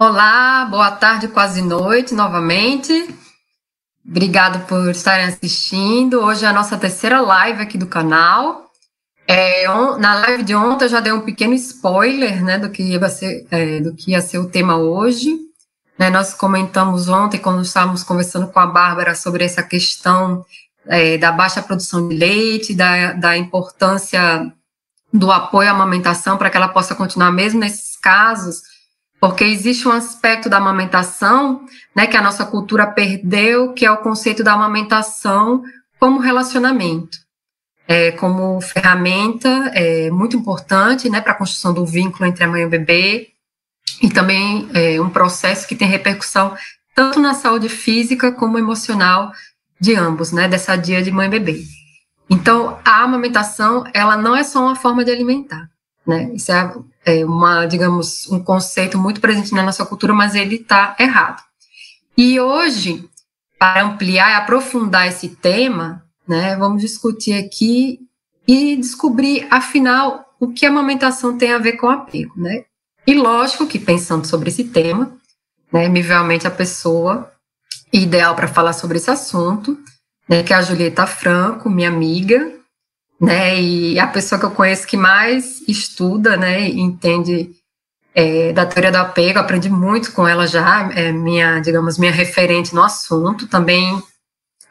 Olá, boa tarde, quase noite novamente. Obrigado por estarem assistindo. Hoje é a nossa terceira live aqui do canal. É, na live de ontem eu já dei um pequeno spoiler né, do, que ia ser, é, do que ia ser o tema hoje. Né, nós comentamos ontem, quando estávamos conversando com a Bárbara, sobre essa questão é, da baixa produção de leite, da, da importância do apoio à amamentação para que ela possa continuar mesmo nesses casos porque existe um aspecto da amamentação, né, que a nossa cultura perdeu, que é o conceito da amamentação como relacionamento, é, como ferramenta é, muito importante, né, para a construção do vínculo entre a mãe e o bebê, e também é um processo que tem repercussão tanto na saúde física como emocional de ambos, né, dessa dia de mãe e bebê. Então, a amamentação, ela não é só uma forma de alimentar, né, isso é é uma, digamos, um conceito muito presente na nossa cultura, mas ele está errado. E hoje, para ampliar e aprofundar esse tema, né, vamos discutir aqui e descobrir, afinal, o que a amamentação tem a ver com apego, né? E lógico que pensando sobre esse tema, né, me veio à mente a pessoa ideal para falar sobre esse assunto, né, que é a Julieta Franco, minha amiga, né? E a pessoa que eu conheço que mais estuda, né, entende é, da teoria do apego, aprendi muito com ela já, é minha, digamos, minha referente no assunto. Também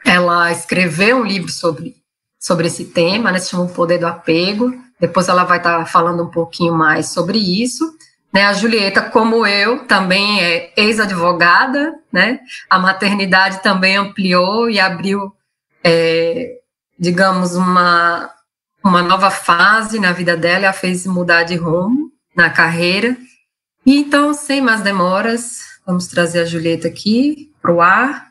ela escreveu um livro sobre, sobre esse tema, né, se chama O Poder do Apego. Depois ela vai estar tá falando um pouquinho mais sobre isso. Né, a Julieta, como eu, também é ex-advogada, né? A maternidade também ampliou e abriu, é, digamos, uma, uma nova fase na vida dela, ela fez mudar de rumo na carreira. E então, sem mais demoras, vamos trazer a Julieta aqui para o ar,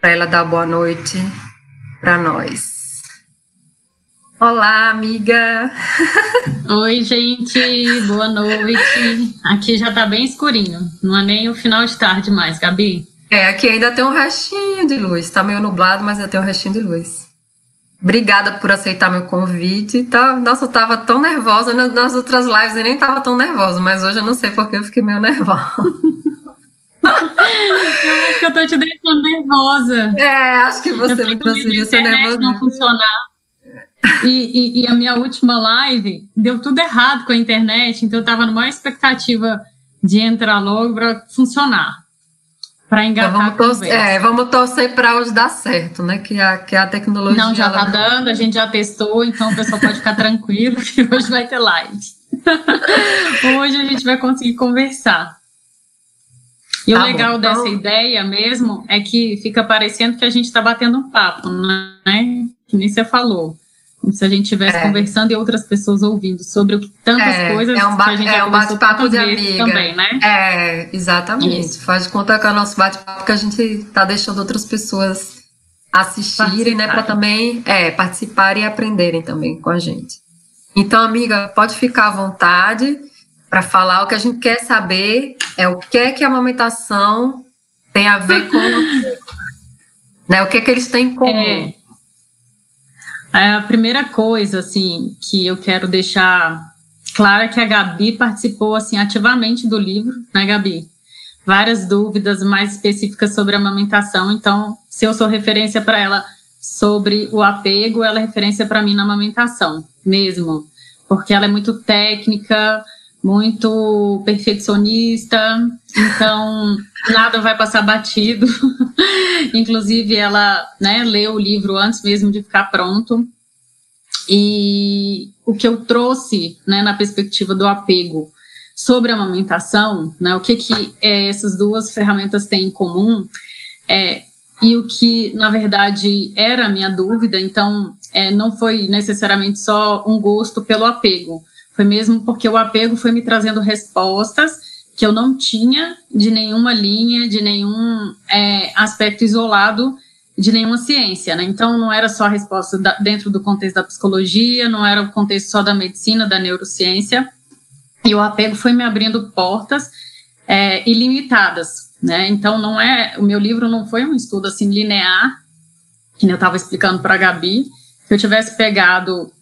para ela dar boa noite para nós. Olá, amiga! Oi, gente, boa noite. Aqui já tá bem escurinho, não é nem o final de tarde mais, Gabi. É, aqui ainda tem um restinho de luz, tá meio nublado, mas ainda tem um restinho de luz. Obrigada por aceitar meu convite. Tá, nossa, eu tava tão nervosa. Nas outras lives eu nem tava tão nervosa, mas hoje eu não sei porque eu fiquei meio nervosa. eu acho que eu tô te deixando nervosa. É, acho que você me conseguiu ser nervosa. não funcionar. E, e, e, a minha última live deu tudo errado com a internet, então eu tava numa expectativa de entrar logo para funcionar para engatar então, vamos torcer, é, vamos torcer para hoje dar certo, né? Que a, que a tecnologia. Não, já está dando, a gente já testou, então o pessoal pode ficar tranquilo que hoje vai ter live. hoje a gente vai conseguir conversar. E tá o legal bom, dessa então... ideia mesmo é que fica parecendo que a gente está batendo um papo, né? Que nem você falou. Como se a gente estivesse é. conversando e outras pessoas ouvindo sobre o que, tantas é, coisas é um que a gente é um bate-papo de amiga também, né? É, exatamente. Isso. Faz de conta que é o nosso bate-papo que a gente está deixando outras pessoas assistirem, né, para também é, participarem e aprenderem também com a gente. Então, amiga, pode ficar à vontade para falar o que a gente quer saber é o que é que a amamentação tem a ver com né, o que é que eles têm em comum. É. A primeira coisa, assim, que eu quero deixar clara é que a Gabi participou, assim, ativamente do livro, né, Gabi? Várias dúvidas mais específicas sobre a amamentação, então, se eu sou referência para ela sobre o apego, ela é referência para mim na amamentação, mesmo, porque ela é muito técnica, muito perfeccionista, então nada vai passar batido. Inclusive, ela né, leu o livro antes mesmo de ficar pronto. E o que eu trouxe né, na perspectiva do apego sobre a amamentação, né, o que, que é, essas duas ferramentas têm em comum, é, e o que, na verdade, era a minha dúvida, então, é, não foi necessariamente só um gosto pelo apego, foi mesmo porque o apego foi me trazendo respostas que eu não tinha de nenhuma linha, de nenhum é, aspecto isolado de nenhuma ciência, né? Então não era só a resposta da, dentro do contexto da psicologia, não era o contexto só da medicina, da neurociência, e o apego foi me abrindo portas é, ilimitadas, né? Então não é, o meu livro não foi um estudo assim linear, que eu estava explicando para a Gabi, se eu tivesse pegado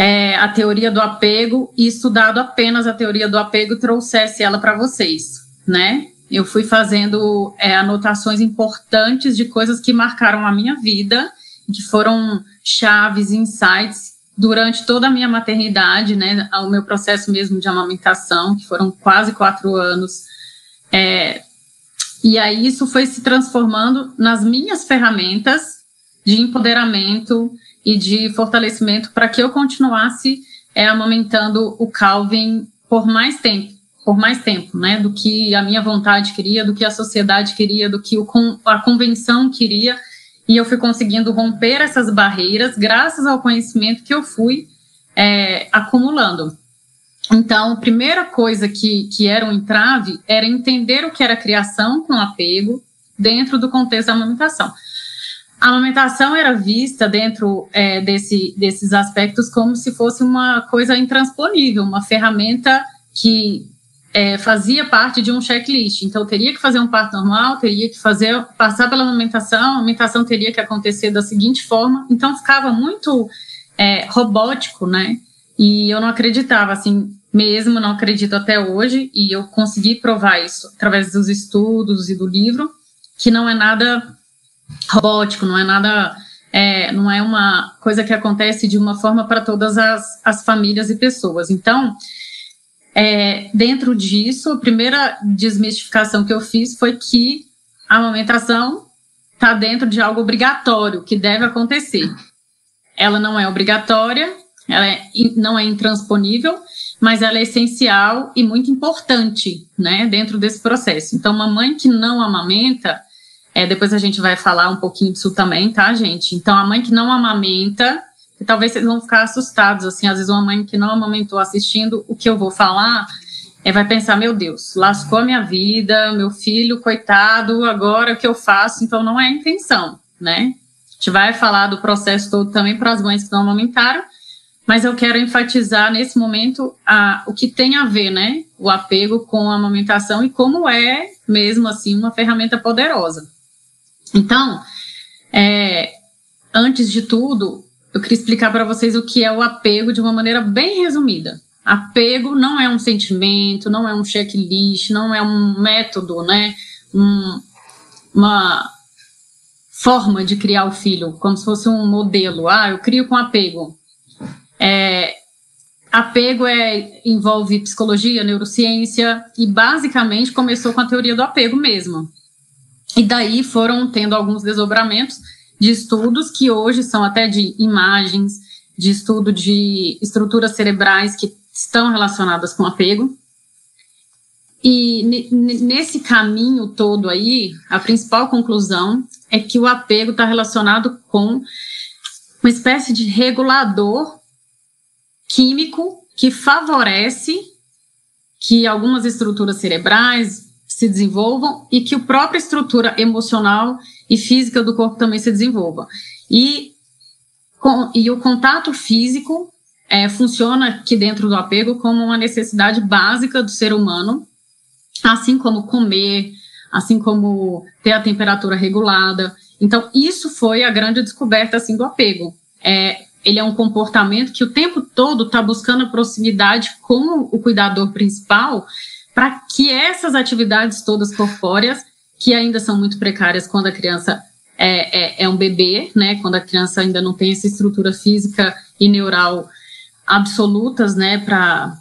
é, a teoria do apego e estudado apenas a teoria do apego trouxesse ela para vocês. né? Eu fui fazendo é, anotações importantes de coisas que marcaram a minha vida, que foram chaves, insights durante toda a minha maternidade, né? O meu processo mesmo de amamentação, que foram quase quatro anos. É, e aí isso foi se transformando nas minhas ferramentas de empoderamento e de fortalecimento para que eu continuasse é, amamentando o Calvin por mais tempo, por mais tempo, né, do que a minha vontade queria, do que a sociedade queria, do que o, a convenção queria, e eu fui conseguindo romper essas barreiras graças ao conhecimento que eu fui é, acumulando. Então, a primeira coisa que, que era um entrave era entender o que era criação com apego dentro do contexto da amamentação. A amamentação era vista dentro é, desse, desses aspectos como se fosse uma coisa intransponível, uma ferramenta que é, fazia parte de um checklist. Então, teria que fazer um parto normal, teria que fazer passar pela amamentação, a amamentação teria que acontecer da seguinte forma. Então, ficava muito é, robótico, né? E eu não acreditava, assim, mesmo, não acredito até hoje, e eu consegui provar isso através dos estudos e do livro, que não é nada robótico, não é nada, é, não é uma coisa que acontece de uma forma para todas as, as famílias e pessoas. Então, é, dentro disso, a primeira desmistificação que eu fiz foi que a amamentação está dentro de algo obrigatório, que deve acontecer. Ela não é obrigatória, ela é, não é intransponível, mas ela é essencial e muito importante, né, dentro desse processo. Então, uma mãe que não amamenta, é, depois a gente vai falar um pouquinho disso também, tá, gente? Então, a mãe que não amamenta, e talvez vocês vão ficar assustados, assim, às vezes uma mãe que não amamentou assistindo o que eu vou falar, é, vai pensar, meu Deus, lascou a minha vida, meu filho, coitado, agora o que eu faço? Então, não é a intenção, né? A gente vai falar do processo todo também para as mães que não amamentaram, mas eu quero enfatizar nesse momento a, o que tem a ver, né, o apego com a amamentação e como é mesmo assim uma ferramenta poderosa. Então, é, antes de tudo, eu queria explicar para vocês o que é o apego de uma maneira bem resumida. Apego não é um sentimento, não é um checklist, não é um método, né, um, uma forma de criar o filho, como se fosse um modelo. Ah, eu crio com apego. É, apego é, envolve psicologia, neurociência, e basicamente começou com a teoria do apego mesmo. E daí foram tendo alguns desdobramentos de estudos que hoje são até de imagens, de estudo de estruturas cerebrais que estão relacionadas com apego. E nesse caminho todo aí, a principal conclusão é que o apego está relacionado com uma espécie de regulador químico que favorece que algumas estruturas cerebrais se desenvolvam e que a própria estrutura emocional e física do corpo também se desenvolva. E, com, e o contato físico é, funciona aqui dentro do apego como uma necessidade básica do ser humano, assim como comer, assim como ter a temperatura regulada. Então, isso foi a grande descoberta assim do apego. É, ele é um comportamento que o tempo todo está buscando a proximidade com o cuidador principal para que essas atividades todas corpóreas, que ainda são muito precárias quando a criança é, é, é um bebê, né, quando a criança ainda não tem essa estrutura física e neural absolutas, né, para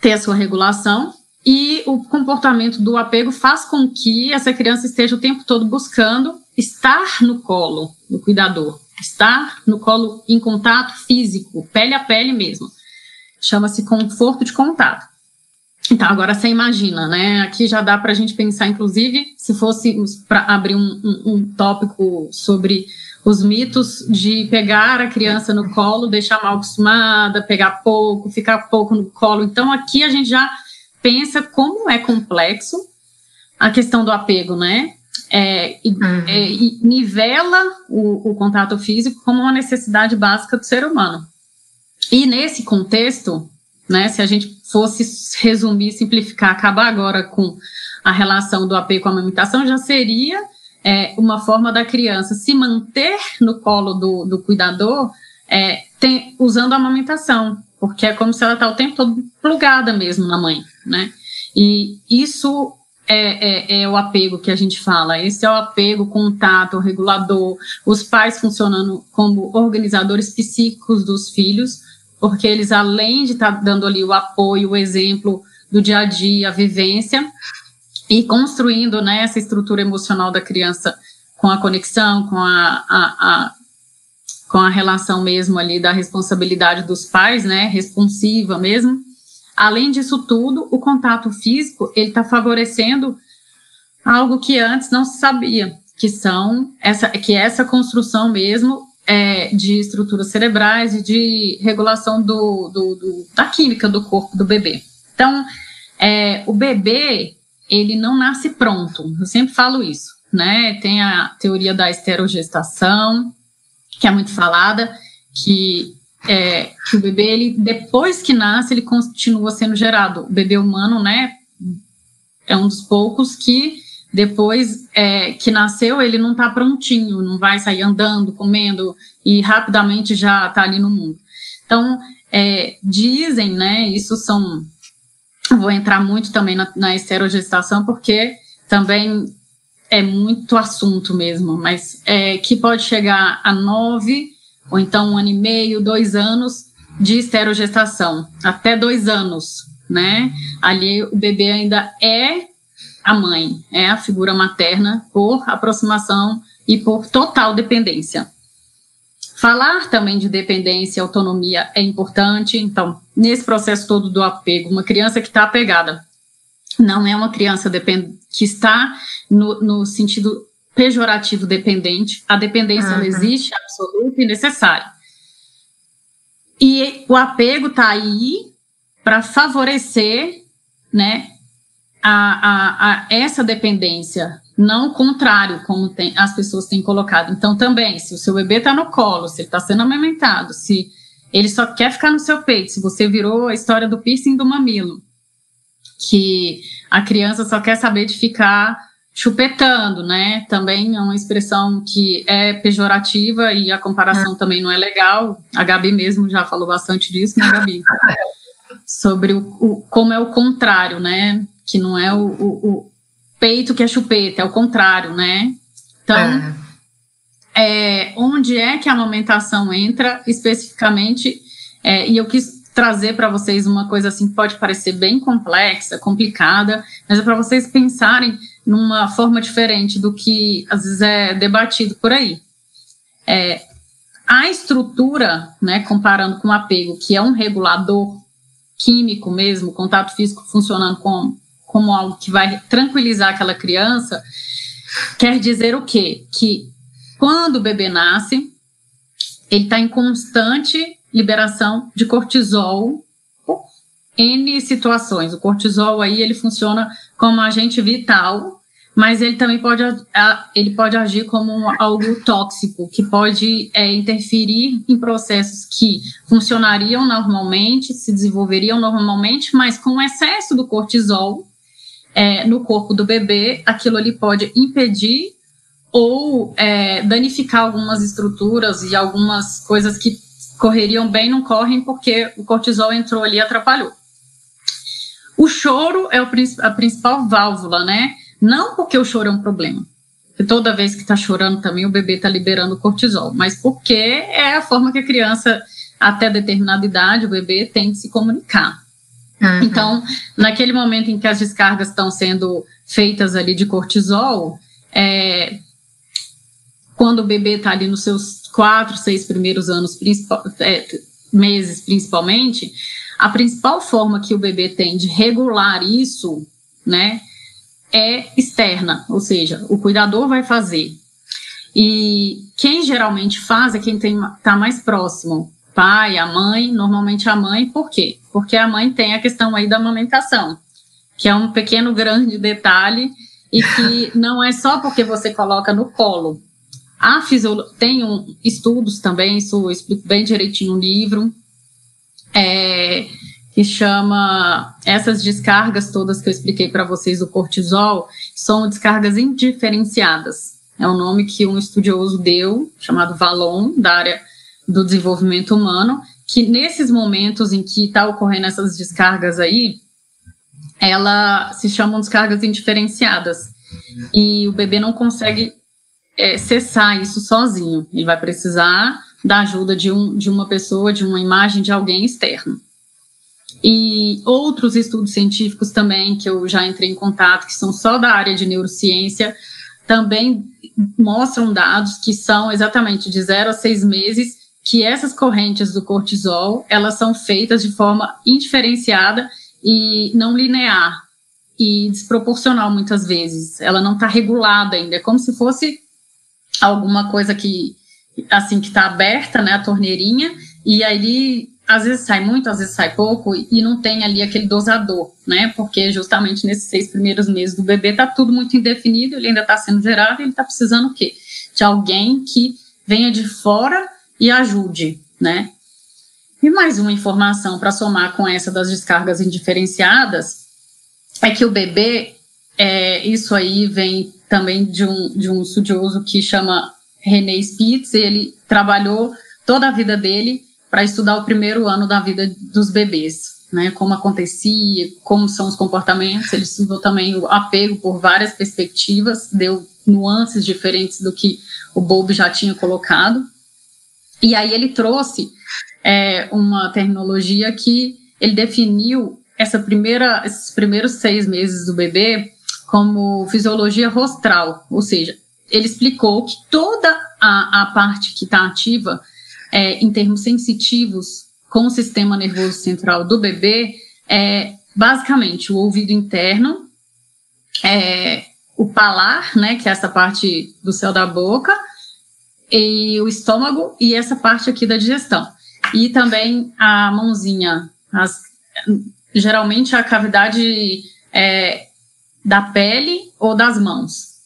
ter a sua regulação, e o comportamento do apego faz com que essa criança esteja o tempo todo buscando estar no colo do cuidador, estar no colo em contato físico, pele a pele mesmo. Chama-se conforto de contato. Então, agora você imagina, né? Aqui já dá para a gente pensar, inclusive, se fosse para abrir um, um, um, tópico sobre os mitos de pegar a criança no colo, deixar mal acostumada, pegar pouco, ficar pouco no colo. Então, aqui a gente já pensa como é complexo a questão do apego, né? é, e, uhum. é, e nivela o, o, contato físico como uma necessidade básica do ser humano. E nesse contexto, né, se a gente fosse resumir, simplificar, acabar agora com a relação do apego com a amamentação, já seria é, uma forma da criança se manter no colo do, do cuidador é, tem, usando a amamentação, porque é como se ela está o tempo todo plugada mesmo na mãe, né? E isso é, é, é, o apego que a gente fala. Esse é o apego, contato, regulador, os pais funcionando como organizadores psíquicos dos filhos, porque eles, além de estar tá dando ali o apoio, o exemplo do dia a dia, a vivência, e construindo né, essa estrutura emocional da criança com a conexão, com a, a, a, com a relação mesmo ali da responsabilidade dos pais, né, responsiva mesmo. Além disso tudo, o contato físico ele está favorecendo algo que antes não se sabia, que são essa, que é essa construção mesmo é, de estruturas cerebrais e de regulação do, do, do, da química do corpo do bebê. Então, é, o bebê ele não nasce pronto. Eu sempre falo isso, né? Tem a teoria da esterogestação, que é muito falada, que, é, que o bebê, ele, depois que nasce, ele continua sendo gerado. O bebê humano, né, é um dos poucos que depois é, que nasceu, ele não está prontinho, não vai sair andando, comendo e rapidamente já está ali no mundo. Então, é, dizem, né, isso são vou entrar muito também na, na esterogestação, porque também é muito assunto mesmo, mas é, que pode chegar a nove, ou então um ano e meio, dois anos de esterogestação, até dois anos, né? Ali o bebê ainda é a mãe, é a figura materna por aproximação e por total dependência. Falar também de dependência e autonomia é importante. Então, nesse processo todo do apego, uma criança que está apegada não é uma criança que está no, no sentido pejorativo dependente. A dependência uhum. existe, absoluta e necessária. E o apego está aí para favorecer né, a, a, a essa dependência não o contrário, como tem, as pessoas têm colocado. Então, também, se o seu bebê está no colo, se ele está sendo amamentado, se ele só quer ficar no seu peito, se você virou a história do piercing do mamilo, que a criança só quer saber de ficar chupetando, né? Também é uma expressão que é pejorativa e a comparação é. também não é legal. A Gabi mesmo já falou bastante disso, né, Gabi? Sobre o, o como é o contrário, né? Que não é o, o peito que é chupeta, é o contrário, né? Então, é. É, onde é que a amamentação entra especificamente? É, e eu quis trazer para vocês uma coisa assim que pode parecer bem complexa, complicada, mas é para vocês pensarem numa forma diferente do que às vezes é debatido por aí. É, a estrutura, né, comparando com o apego, que é um regulador químico mesmo, contato físico funcionando como como algo que vai tranquilizar aquela criança, quer dizer o quê? Que quando o bebê nasce, ele está em constante liberação de cortisol N situações. O cortisol aí ele funciona como agente vital, mas ele também pode, ele pode agir como algo tóxico, que pode é, interferir em processos que funcionariam normalmente, se desenvolveriam normalmente, mas com o excesso do cortisol, é, no corpo do bebê, aquilo ali pode impedir ou é, danificar algumas estruturas e algumas coisas que correriam bem não correm porque o cortisol entrou ali e atrapalhou. O choro é a principal válvula, né? Não porque o choro é um problema. Porque toda vez que está chorando também o bebê está liberando cortisol, mas porque é a forma que a criança, até determinada idade, o bebê tem de se comunicar. Uhum. Então, naquele momento em que as descargas estão sendo feitas ali de cortisol, é, quando o bebê está ali nos seus quatro, seis primeiros anos, principal, é, meses principalmente, a principal forma que o bebê tem de regular isso, né, é externa, ou seja, o cuidador vai fazer. E quem geralmente faz é quem está mais próximo pai, a mãe, normalmente a mãe, por quê? Porque a mãe tem a questão aí da amamentação, que é um pequeno grande detalhe e que não é só porque você coloca no colo. A fisiolo... tem um, estudos também, isso eu explico bem direitinho no livro, é, que chama essas descargas todas que eu expliquei para vocês do cortisol são descargas indiferenciadas. É o nome que um estudioso deu, chamado Valon, da área do desenvolvimento humano, que nesses momentos em que está ocorrendo essas descargas aí, ela se chamam descargas indiferenciadas. E o bebê não consegue é, cessar isso sozinho. Ele vai precisar da ajuda de, um, de uma pessoa, de uma imagem de alguém externo. E outros estudos científicos também, que eu já entrei em contato, que são só da área de neurociência, também mostram dados que são exatamente de 0 a 6 meses, que essas correntes do cortisol, elas são feitas de forma indiferenciada e não linear e desproporcional muitas vezes. Ela não está regulada ainda, é como se fosse alguma coisa que assim que está aberta, né, a torneirinha, e aí às vezes sai muito, às vezes sai pouco, e não tem ali aquele dosador, né? Porque justamente nesses seis primeiros meses do bebê tá tudo muito indefinido, ele ainda está sendo gerado, ele está precisando o quê? De alguém que venha de fora e ajude, né? E mais uma informação para somar com essa das descargas indiferenciadas é que o bebê, é, isso aí vem também de um, de um estudioso que chama René Spitz, ele trabalhou toda a vida dele para estudar o primeiro ano da vida dos bebês, né? Como acontecia, como são os comportamentos. Ele estudou também o apego por várias perspectivas, deu nuances diferentes do que o Bowlby já tinha colocado. E aí ele trouxe é, uma terminologia que ele definiu essa primeira, esses primeiros seis meses do bebê como fisiologia rostral, ou seja, ele explicou que toda a, a parte que está ativa é, em termos sensitivos com o sistema nervoso central do bebê é basicamente o ouvido interno, é, o palar, né, que é essa parte do céu da boca, e o estômago e essa parte aqui da digestão. E também a mãozinha, as, geralmente a cavidade é, da pele ou das mãos.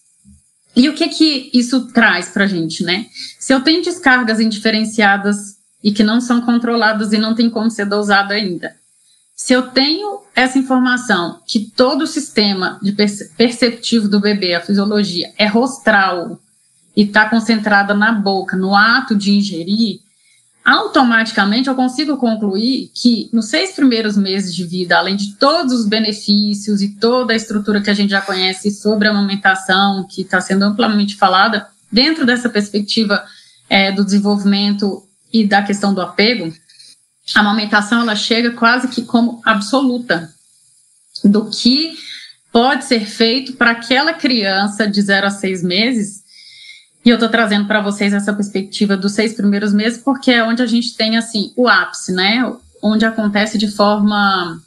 E o que que isso traz para a gente, né? Se eu tenho descargas indiferenciadas e que não são controladas e não tem como ser dosado ainda, se eu tenho essa informação que todo o sistema de perceptivo do bebê, a fisiologia, é rostral e está concentrada na boca, no ato de ingerir, automaticamente eu consigo concluir que nos seis primeiros meses de vida, além de todos os benefícios e toda a estrutura que a gente já conhece sobre a amamentação, que está sendo amplamente falada, dentro dessa perspectiva é, do desenvolvimento e da questão do apego, a amamentação ela chega quase que como absoluta do que pode ser feito para aquela criança de 0 a 6 meses e eu estou trazendo para vocês essa perspectiva dos seis primeiros meses, porque é onde a gente tem assim o ápice, né? Onde acontece de forma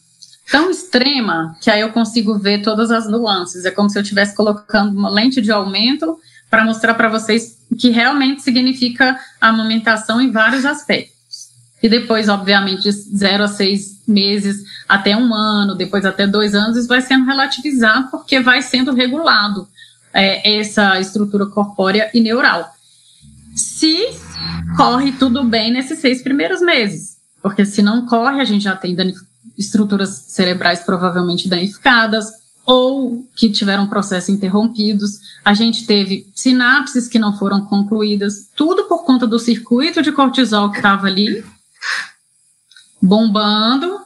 tão extrema que aí eu consigo ver todas as nuances. É como se eu estivesse colocando uma lente de aumento para mostrar para vocês o que realmente significa a amamentação em vários aspectos. E depois, obviamente, de zero a seis meses até um ano, depois até dois anos, isso vai sendo relativizado porque vai sendo regulado é, essa estrutura corpórea e neural. Se corre tudo bem nesses seis primeiros meses, porque se não corre, a gente já tem estruturas cerebrais provavelmente danificadas ou que tiveram processos interrompidos. A gente teve sinapses que não foram concluídas, tudo por conta do circuito de cortisol que estava ali bombando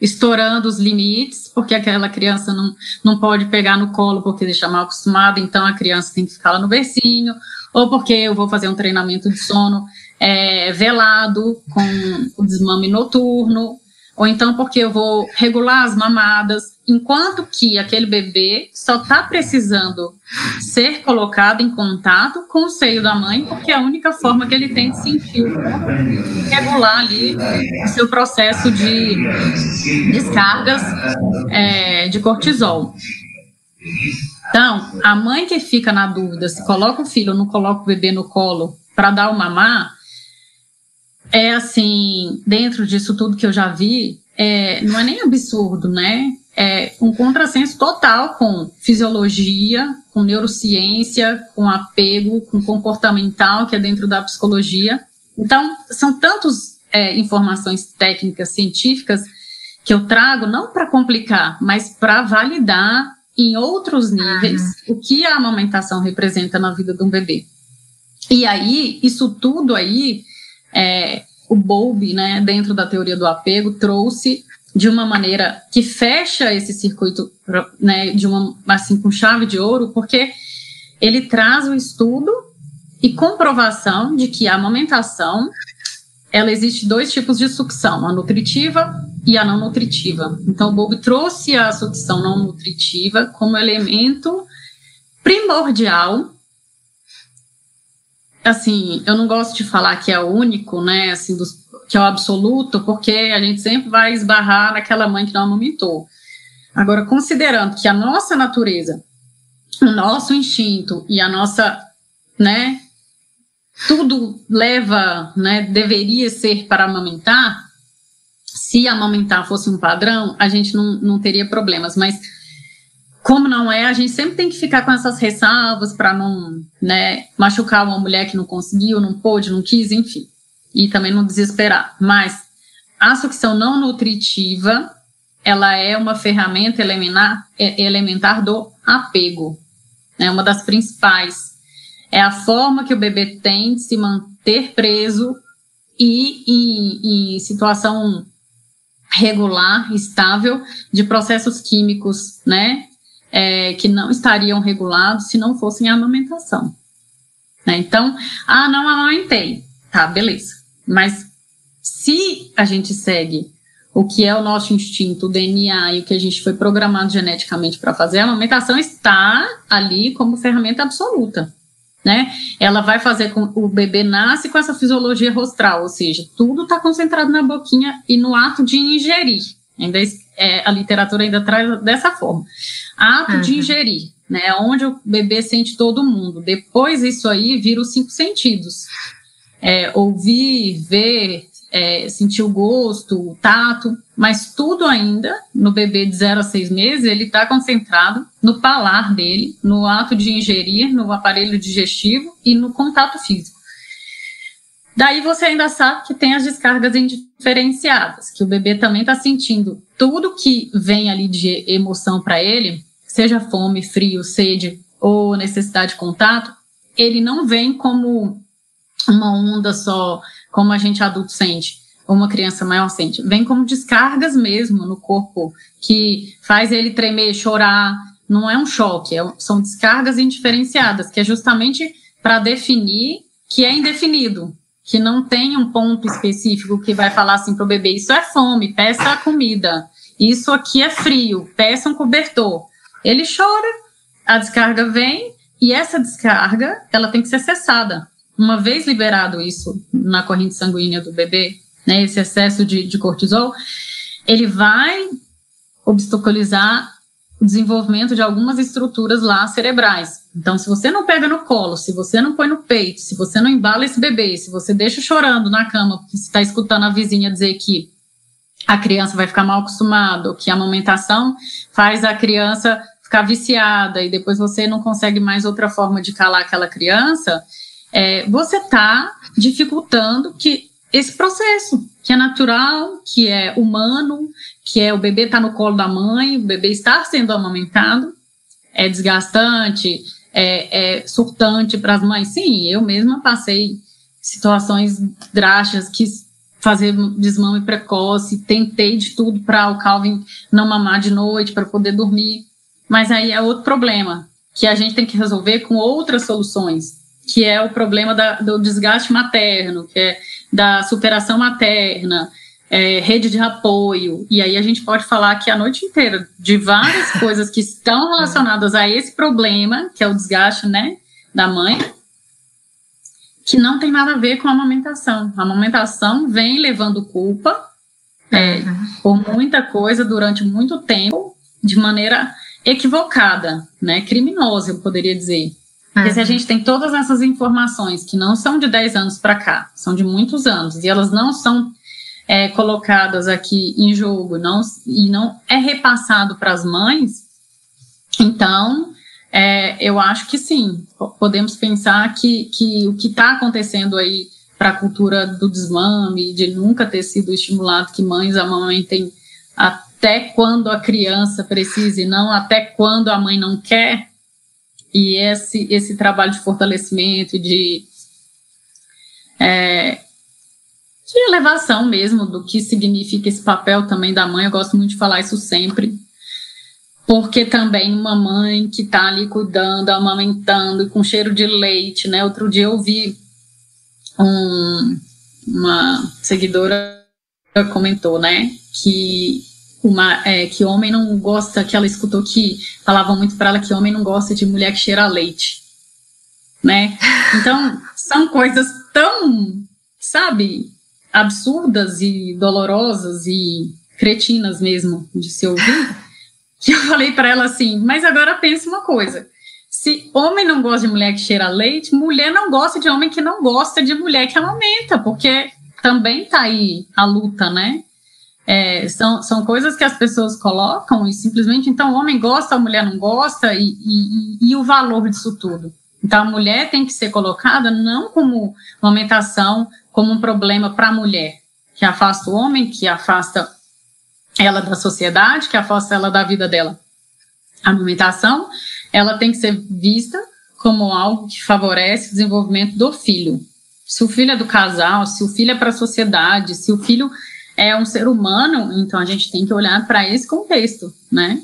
estourando os limites, porque aquela criança não, não pode pegar no colo porque deixa mal acostumada, então a criança tem que ficar lá no bercinho, ou porque eu vou fazer um treinamento de sono é, velado com o desmame noturno, ou então porque eu vou regular as mamadas, enquanto que aquele bebê só está precisando ser colocado em contato com o seio da mãe, porque é a única forma que ele tem de sentir, regular ali o seu processo de descargas é, de cortisol. Então, a mãe que fica na dúvida se coloca o filho ou não coloca o bebê no colo para dar o mamar, é assim, dentro disso tudo que eu já vi, é, não é nem absurdo, né? É um contrassenso total com fisiologia, com neurociência, com apego, com comportamental, que é dentro da psicologia. Então, são tantas é, informações técnicas, científicas, que eu trago não para complicar, mas para validar em outros níveis uhum. o que a amamentação representa na vida de um bebê. E aí, isso tudo aí é, o Bowlby, né, dentro da teoria do apego, trouxe de uma maneira que fecha esse circuito, né, de uma assim com chave de ouro, porque ele traz o estudo e comprovação de que a amamentação ela existe dois tipos de sucção, a nutritiva e a não nutritiva. Então, Bob trouxe a sucção não nutritiva como elemento primordial. Assim, eu não gosto de falar que é o único, né, assim, dos, que é o absoluto, porque a gente sempre vai esbarrar naquela mãe que não amamentou. Agora, considerando que a nossa natureza, o nosso instinto e a nossa, né, tudo leva, né, deveria ser para amamentar, se amamentar fosse um padrão, a gente não, não teria problemas, mas como não é, a gente sempre tem que ficar com essas ressalvas para não né, machucar uma mulher que não conseguiu, não pôde, não quis, enfim, e também não desesperar. Mas a sucção não nutritiva, ela é uma ferramenta elementar, é, elementar do apego, é uma das principais. É a forma que o bebê tem de se manter preso e em, em situação regular, estável, de processos químicos, né, é, que não estariam regulados se não fossem a amamentação. Né? Então, ah, não amamentei, tá, beleza. Mas se a gente segue o que é o nosso instinto, o DNA e o que a gente foi programado geneticamente para fazer, a amamentação está ali como ferramenta absoluta né? Ela vai fazer com o bebê nasce com essa fisiologia rostral, ou seja, tudo está concentrado na boquinha e no ato de ingerir. Ainda é, a literatura ainda traz dessa forma. Ato uhum. de ingerir, né? Onde o bebê sente todo mundo. Depois isso aí vira os cinco sentidos. É, ouvir, ver, é, sentir o gosto, o tato, mas tudo ainda no bebê de 0 a 6 meses, ele está concentrado no palar dele, no ato de ingerir, no aparelho digestivo e no contato físico. Daí você ainda sabe que tem as descargas indiferenciadas, que o bebê também está sentindo tudo que vem ali de emoção para ele, seja fome, frio, sede ou necessidade de contato, ele não vem como uma onda só como a gente adulto sente, ou uma criança maior sente. Vem como descargas mesmo no corpo, que faz ele tremer, chorar. Não é um choque, é, são descargas indiferenciadas, que é justamente para definir que é indefinido, que não tem um ponto específico que vai falar assim para o bebê: isso é fome, peça a comida. Isso aqui é frio, peça um cobertor. Ele chora, a descarga vem e essa descarga ela tem que ser cessada uma vez liberado isso na corrente sanguínea do bebê, né, esse excesso de, de cortisol, ele vai obstaculizar o desenvolvimento de algumas estruturas lá cerebrais. Então, se você não pega no colo, se você não põe no peito, se você não embala esse bebê, se você deixa chorando na cama, porque está escutando a vizinha dizer que a criança vai ficar mal acostumada, que a amamentação faz a criança ficar viciada e depois você não consegue mais outra forma de calar aquela criança, é, você está dificultando que esse processo, que é natural, que é humano, que é o bebê estar tá no colo da mãe, o bebê estar sendo amamentado, é desgastante, é, é surtante para as mães. Sim, eu mesma passei situações drásticas, quis fazer desmame precoce, tentei de tudo para o Calvin não mamar de noite, para poder dormir, mas aí é outro problema, que a gente tem que resolver com outras soluções que é o problema da, do desgaste materno, que é da superação materna, é, rede de apoio. E aí a gente pode falar aqui a noite inteira de várias coisas que estão relacionadas a esse problema, que é o desgaste, né, da mãe, que não tem nada a ver com a amamentação. A amamentação vem levando culpa é, por muita coisa durante muito tempo, de maneira equivocada, né, criminosa, eu poderia dizer. Porque se a gente tem todas essas informações que não são de 10 anos para cá, são de muitos anos, e elas não são é, colocadas aqui em jogo não, e não é repassado para as mães, então é, eu acho que sim, podemos pensar que, que o que está acontecendo aí para a cultura do desmame, de nunca ter sido estimulado que mães amamentem até quando a criança precisa e não até quando a mãe não quer, e esse, esse trabalho de fortalecimento, de é, de elevação mesmo do que significa esse papel também da mãe. Eu gosto muito de falar isso sempre. Porque também uma mãe que está ali cuidando, amamentando, com cheiro de leite, né? Outro dia eu vi um, uma seguidora comentou, né, que uma, é, que homem não gosta, que ela escutou que falavam muito para ela que homem não gosta de mulher que cheira leite, né? Então são coisas tão, sabe, absurdas e dolorosas e cretinas mesmo de se ouvir, que eu falei para ela assim, mas agora pense uma coisa. Se homem não gosta de mulher que cheira leite, mulher não gosta de homem que não gosta de mulher que amamenta, porque também está aí a luta, né? É, são, são coisas que as pessoas colocam e simplesmente, então, o homem gosta, a mulher não gosta, e, e, e o valor disso tudo. Então, a mulher tem que ser colocada não como uma aumentação, como um problema para a mulher, que afasta o homem, que afasta ela da sociedade, que afasta ela da vida dela. A amamentação, ela tem que ser vista como algo que favorece o desenvolvimento do filho. Se o filho é do casal, se o filho é para a sociedade, se o filho é um ser humano, então a gente tem que olhar para esse contexto, né?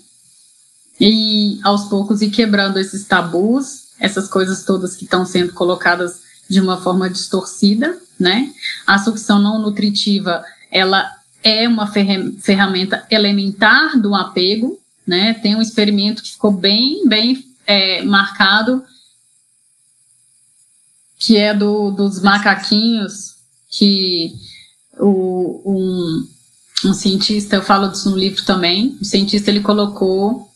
E aos poucos ir quebrando esses tabus, essas coisas todas que estão sendo colocadas de uma forma distorcida, né? A sucção não nutritiva, ela é uma ferramenta elementar do apego, né? Tem um experimento que ficou bem, bem é, marcado, que é do, dos macaquinhos, que o, um, um cientista, eu falo disso no livro também, o cientista ele colocou,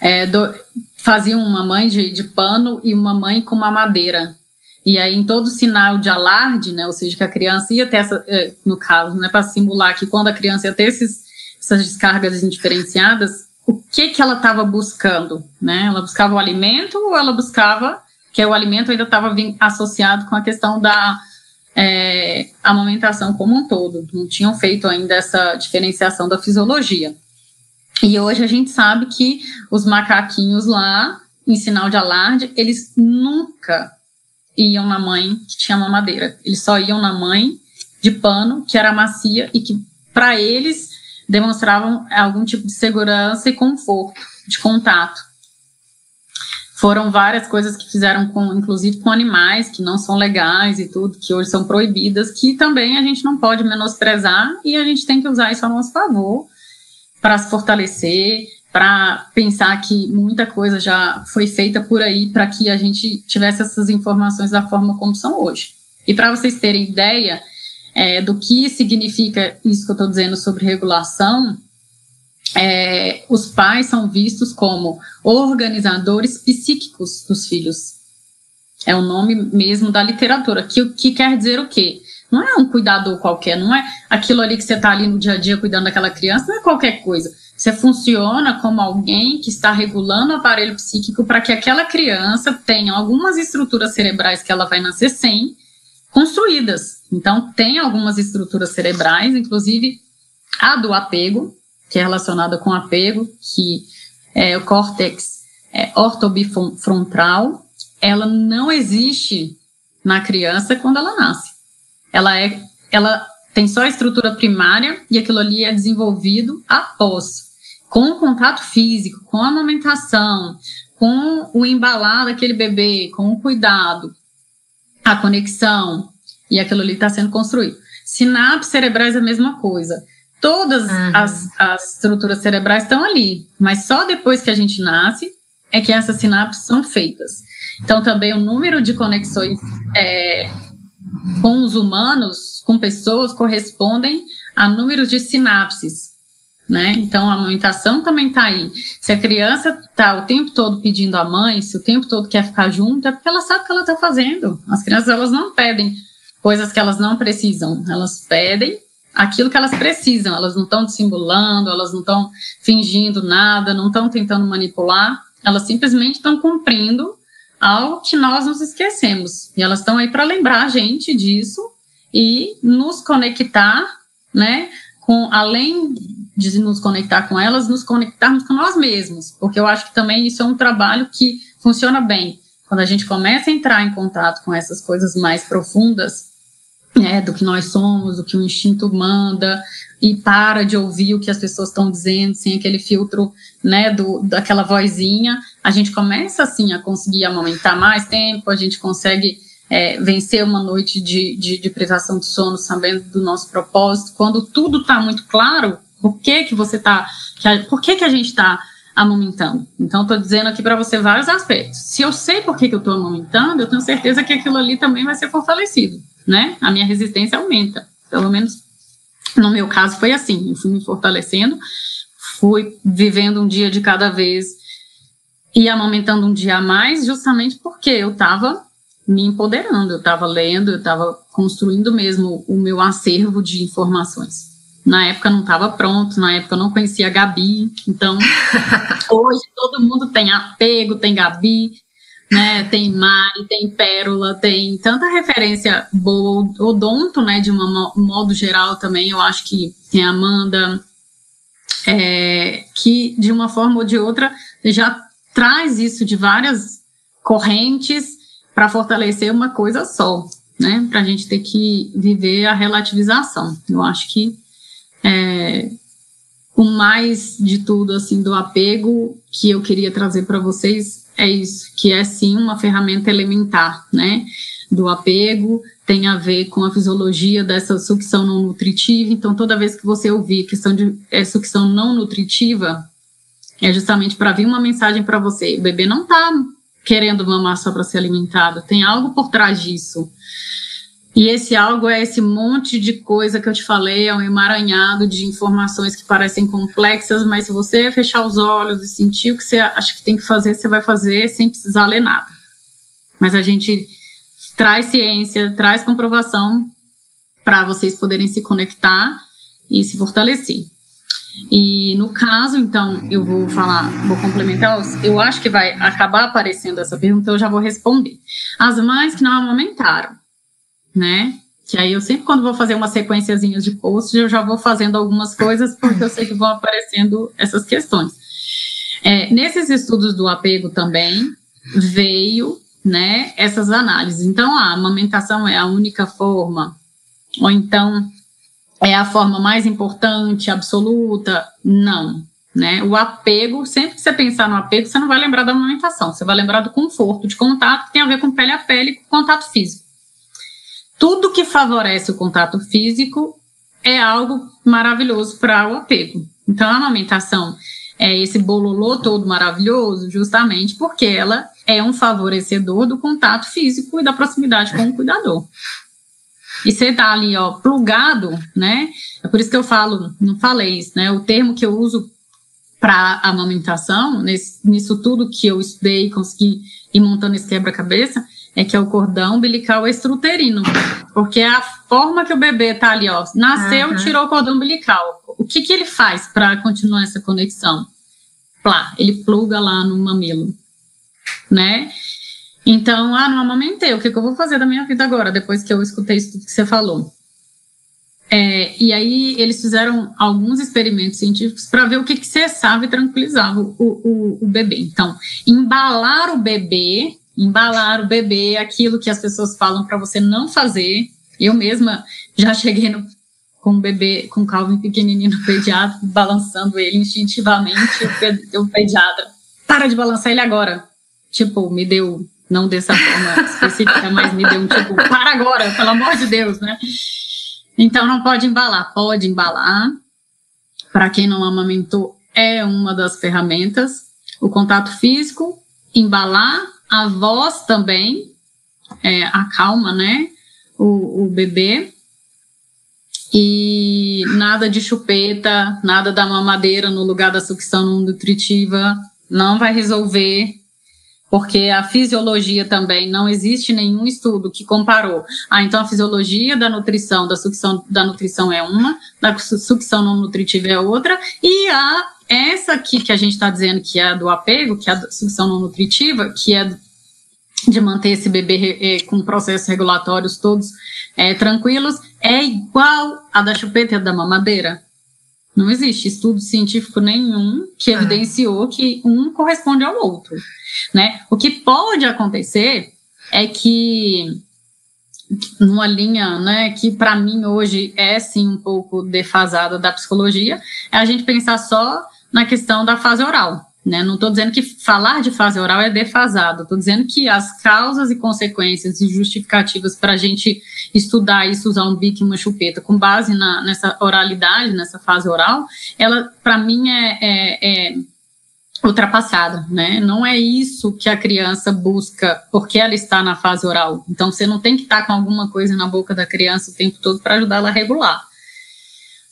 é, do, fazia uma mãe de, de pano e uma mãe com uma madeira, e aí, em todo sinal de alarde, né, ou seja, que a criança ia ter essa, é, no caso, né, para simular que quando a criança ia ter esses, essas descargas indiferenciadas, o que que ela estava buscando, né? Ela buscava o alimento ou ela buscava que o alimento ainda estava associado com a questão da é, amamentação como um todo. Não tinham feito ainda essa diferenciação da fisiologia. E hoje a gente sabe que os macaquinhos lá, em sinal de alarde, eles nunca iam na mãe que tinha mamadeira. Eles só iam na mãe de pano, que era macia e que, para eles, demonstravam algum tipo de segurança e conforto de contato. Foram várias coisas que fizeram com, inclusive com animais que não são legais e tudo, que hoje são proibidas, que também a gente não pode menosprezar e a gente tem que usar isso a nosso favor para se fortalecer, para pensar que muita coisa já foi feita por aí para que a gente tivesse essas informações da forma como são hoje. E para vocês terem ideia é, do que significa isso que eu estou dizendo sobre regulação, é, os pais são vistos como organizadores psíquicos dos filhos. É o nome mesmo da literatura, que, que quer dizer o quê? Não é um cuidador qualquer, não é aquilo ali que você está ali no dia a dia cuidando daquela criança, não é qualquer coisa você funciona como alguém que está regulando o aparelho psíquico para que aquela criança tenha algumas estruturas cerebrais que ela vai nascer sem construídas. Então, tem algumas estruturas cerebrais, inclusive a do apego, que é relacionada com apego, que é o córtex é, ortobifrontal, ela não existe na criança quando ela nasce. Ela é, ela tem só a estrutura primária e aquilo ali é desenvolvido após com o contato físico, com a amamentação, com o embalar daquele bebê, com o cuidado, a conexão, e aquilo ali está sendo construído. Sinapses cerebrais é a mesma coisa. Todas as, as estruturas cerebrais estão ali, mas só depois que a gente nasce é que essas sinapses são feitas. Então, também o número de conexões é, com os humanos, com pessoas, correspondem a números de sinapses né? Então a amamentação também está aí. Se a criança está o tempo todo pedindo a mãe, se o tempo todo quer ficar junto, é porque ela sabe o que ela está fazendo. As crianças elas não pedem coisas que elas não precisam, elas pedem aquilo que elas precisam. Elas não estão dissimulando, elas não estão fingindo nada, não estão tentando manipular. Elas simplesmente estão cumprindo algo que nós nos esquecemos. E elas estão aí para lembrar a gente disso e nos conectar, né? Com além de nos conectar com elas, nos conectarmos com nós mesmos, porque eu acho que também isso é um trabalho que funciona bem. Quando a gente começa a entrar em contato com essas coisas mais profundas, né, do que nós somos, do que o instinto manda, e para de ouvir o que as pessoas estão dizendo, sem aquele filtro, né, do, daquela vozinha, a gente começa, assim, a conseguir amamentar mais tempo, a gente consegue é, vencer uma noite de, de, de, privação de sono sabendo do nosso propósito, quando tudo está muito claro, por que que você está, por que que a gente está amamentando? Então, estou dizendo aqui para você vários aspectos. Se eu sei por que, que eu estou amamentando, eu tenho certeza que aquilo ali também vai ser fortalecido, né? A minha resistência aumenta, pelo menos no meu caso foi assim, eu fui me fortalecendo, fui vivendo um dia de cada vez e amamentando um dia a mais, justamente porque eu estava me empoderando, eu estava lendo, eu estava construindo mesmo o meu acervo de informações. Na época não estava pronto, na época eu não conhecia a Gabi, então hoje todo mundo tem apego, tem Gabi, né? Tem Mari, tem Pérola, tem tanta referência boa, odonto, né? De um modo geral também, eu acho que tem Amanda, é, que de uma forma ou de outra já traz isso de várias correntes para fortalecer uma coisa só, né? Para a gente ter que viver a relativização. Eu acho que é, o mais de tudo assim do apego que eu queria trazer para vocês é isso, que é sim uma ferramenta elementar, né? Do apego, tem a ver com a fisiologia dessa sucção não nutritiva. Então, toda vez que você ouvir questão de é, sucção não nutritiva, é justamente para vir uma mensagem para você. O bebê não está querendo mamar só para ser alimentado, tem algo por trás disso. E esse algo é esse monte de coisa que eu te falei, é um emaranhado de informações que parecem complexas, mas se você fechar os olhos e sentir o que você acha que tem que fazer, você vai fazer sem precisar ler nada. Mas a gente traz ciência, traz comprovação para vocês poderem se conectar e se fortalecer. E no caso, então, eu vou falar, vou complementar, eu acho que vai acabar aparecendo essa pergunta, eu já vou responder. As mães que não amamentaram, né? Que aí eu sempre, quando vou fazer uma sequenciazinha de posts, eu já vou fazendo algumas coisas, porque eu sei que vão aparecendo essas questões. É, nesses estudos do apego também veio, né, essas análises. Então, a amamentação é a única forma, ou então é a forma mais importante, absoluta? Não. Né? O apego, sempre que você pensar no apego, você não vai lembrar da amamentação, você vai lembrar do conforto de contato, que tem a ver com pele a pele, com contato físico. Tudo que favorece o contato físico é algo maravilhoso para o apego. Então, a amamentação é esse bololô todo maravilhoso, justamente porque ela é um favorecedor do contato físico e da proximidade com o cuidador e você tá ali, ó, plugado, né? É por isso que eu falo, não falei isso, né? O termo que eu uso para amamentação, nesse, nisso tudo que eu estudei, consegui ir montando esse quebra-cabeça, é que é o cordão umbilical extruterino, porque é a forma que o bebê tá ali, ó, nasceu, uhum. tirou o cordão umbilical. O que que ele faz para continuar essa conexão? Plá, ele pluga lá no mamilo, né? Então, ah, não amamentei, o que, que eu vou fazer da minha vida agora, depois que eu escutei isso tudo que você falou? É, e aí eles fizeram alguns experimentos científicos para ver o que, que cessava e tranquilizava o, o, o, bebê. Então, embalar o bebê, embalar o bebê, aquilo que as pessoas falam para você não fazer. Eu mesma já cheguei no, com o bebê, com o Calvin pequenininho no pediatra, balançando ele instintivamente. O, o pediatra, para de balançar ele agora. Tipo, me deu não dessa forma específica, mas me deu um tipo, para agora, pelo amor de Deus, né? Então não pode embalar, pode embalar. Para quem não amamentou, é uma das ferramentas. O contato físico, embalar, a voz também, é, acalma, né? O, o bebê. E nada de chupeta, nada da mamadeira no lugar da sucção não nutritiva, não vai resolver porque a fisiologia também não existe nenhum estudo que comparou. Ah, então a fisiologia da nutrição, da sucção da nutrição é uma, da sucção não nutritiva é outra, e a essa aqui que a gente está dizendo que é do apego, que é a sucção não nutritiva, que é de manter esse bebê eh, com processos regulatórios todos é, tranquilos, é igual a da chupeta e da mamadeira. Não existe estudo científico nenhum que evidenciou que um corresponde ao outro, né? O que pode acontecer é que numa linha, né, que para mim hoje é sim um pouco defasada da psicologia, é a gente pensar só na questão da fase oral. Né? Não estou dizendo que falar de fase oral é defasado, estou dizendo que as causas e consequências e justificativas para a gente estudar isso, usar um bico e uma chupeta com base na, nessa oralidade, nessa fase oral, ela, para mim, é, é, é ultrapassada, né? Não é isso que a criança busca porque ela está na fase oral. Então, você não tem que estar com alguma coisa na boca da criança o tempo todo para ajudar ela a regular.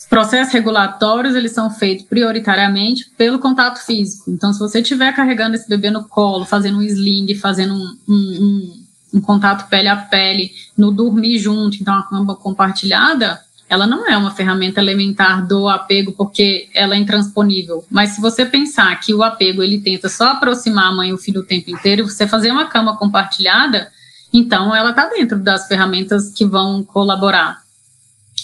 Os processos regulatórios, eles são feitos prioritariamente pelo contato físico. Então, se você estiver carregando esse bebê no colo, fazendo um sling, fazendo um, um, um, um contato pele a pele, no dormir junto, então a cama compartilhada, ela não é uma ferramenta elementar do apego porque ela é intransponível. Mas se você pensar que o apego ele tenta só aproximar a mãe e o filho o tempo inteiro, você fazer uma cama compartilhada, então ela está dentro das ferramentas que vão colaborar.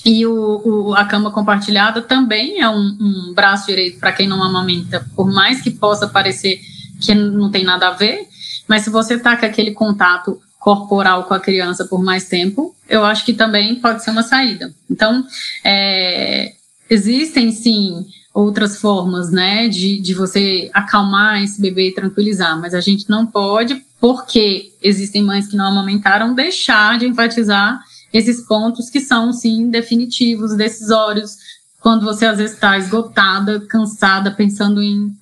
E o, o, a cama compartilhada também é um, um braço direito para quem não amamenta, por mais que possa parecer que não tem nada a ver, mas se você está com aquele contato corporal com a criança por mais tempo, eu acho que também pode ser uma saída. Então, é, existem sim outras formas, né, de, de você acalmar esse bebê e tranquilizar, mas a gente não pode, porque existem mães que não amamentaram, deixar de enfatizar esses pontos que são, sim, definitivos, decisórios, quando você às vezes está esgotada, cansada, pensando em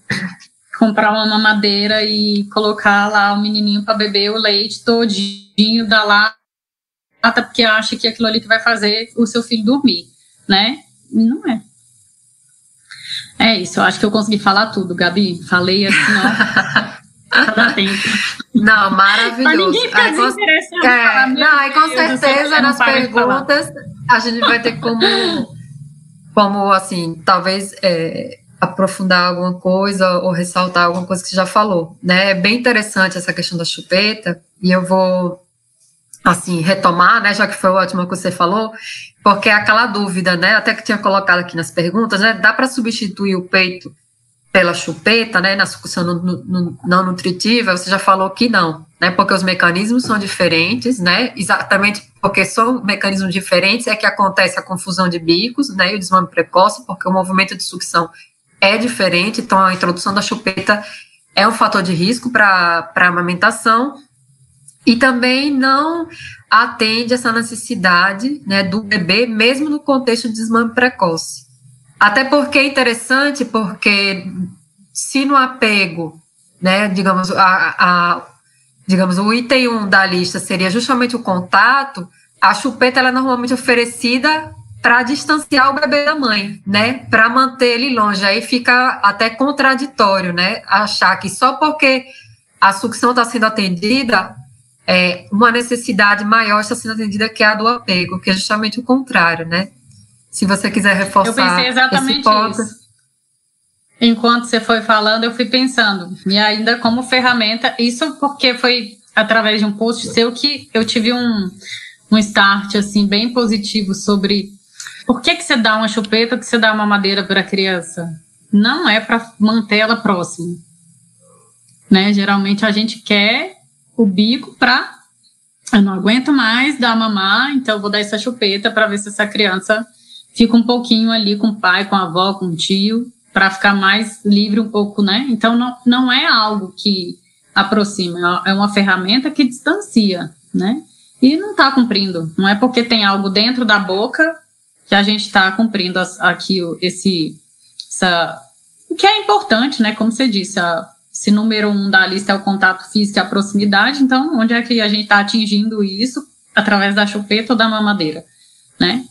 comprar uma mamadeira e colocar lá o menininho para beber o leite todinho da lata, porque acha que aquilo ali que vai fazer o seu filho dormir, né? Não é. É isso, eu acho que eu consegui falar tudo, Gabi. Falei assim, ó. Não, maravilhoso. Pra ninguém ficar aí. É, não, e com certeza nas perguntas a gente vai ter como, como assim, talvez é, aprofundar alguma coisa ou ressaltar alguma coisa que você já falou, né? É bem interessante essa questão da chupeta e eu vou assim retomar, né, já que foi ótimo que você falou, porque é aquela dúvida, né, até que tinha colocado aqui nas perguntas, né, dá para substituir o peito pela chupeta, né, na sucção no, no, não nutritiva, você já falou que não, né, porque os mecanismos são diferentes, né, exatamente porque são mecanismos diferentes é que acontece a confusão de bicos, né, e o desmame precoce, porque o movimento de sucção é diferente, então a introdução da chupeta é um fator de risco para a amamentação, e também não atende essa necessidade né, do bebê, mesmo no contexto de desmame precoce. Até porque é interessante, porque se no apego, né, digamos, a, a, digamos, o item 1 da lista seria justamente o contato, a chupeta ela é normalmente oferecida para distanciar o bebê da mãe, né, para manter ele longe. Aí fica até contraditório, né, achar que só porque a sucção está sendo atendida, é, uma necessidade maior está sendo atendida que a do apego, que é justamente o contrário, né? Se você quiser reforçar eu pensei exatamente esse ponto. Isso. Enquanto você foi falando, eu fui pensando, e ainda como ferramenta, isso porque foi através de um post seu que eu tive um, um start assim bem positivo sobre por que, que você dá uma chupeta, que você dá uma madeira para a criança. Não é para manter ela próxima. Né? Geralmente a gente quer o bico para eu não aguento mais dar mamar, então eu vou dar essa chupeta para ver se essa criança fica um pouquinho ali com o pai, com a avó, com o tio, para ficar mais livre um pouco, né? Então não, não é algo que aproxima, é uma ferramenta que distancia, né? E não está cumprindo. Não é porque tem algo dentro da boca que a gente está cumprindo aqui esse, essa, o que é importante, né? Como você disse, a, se número um da lista é o contato físico e a proximidade, então onde é que a gente está atingindo isso? Através da chupeta ou da mamadeira, né?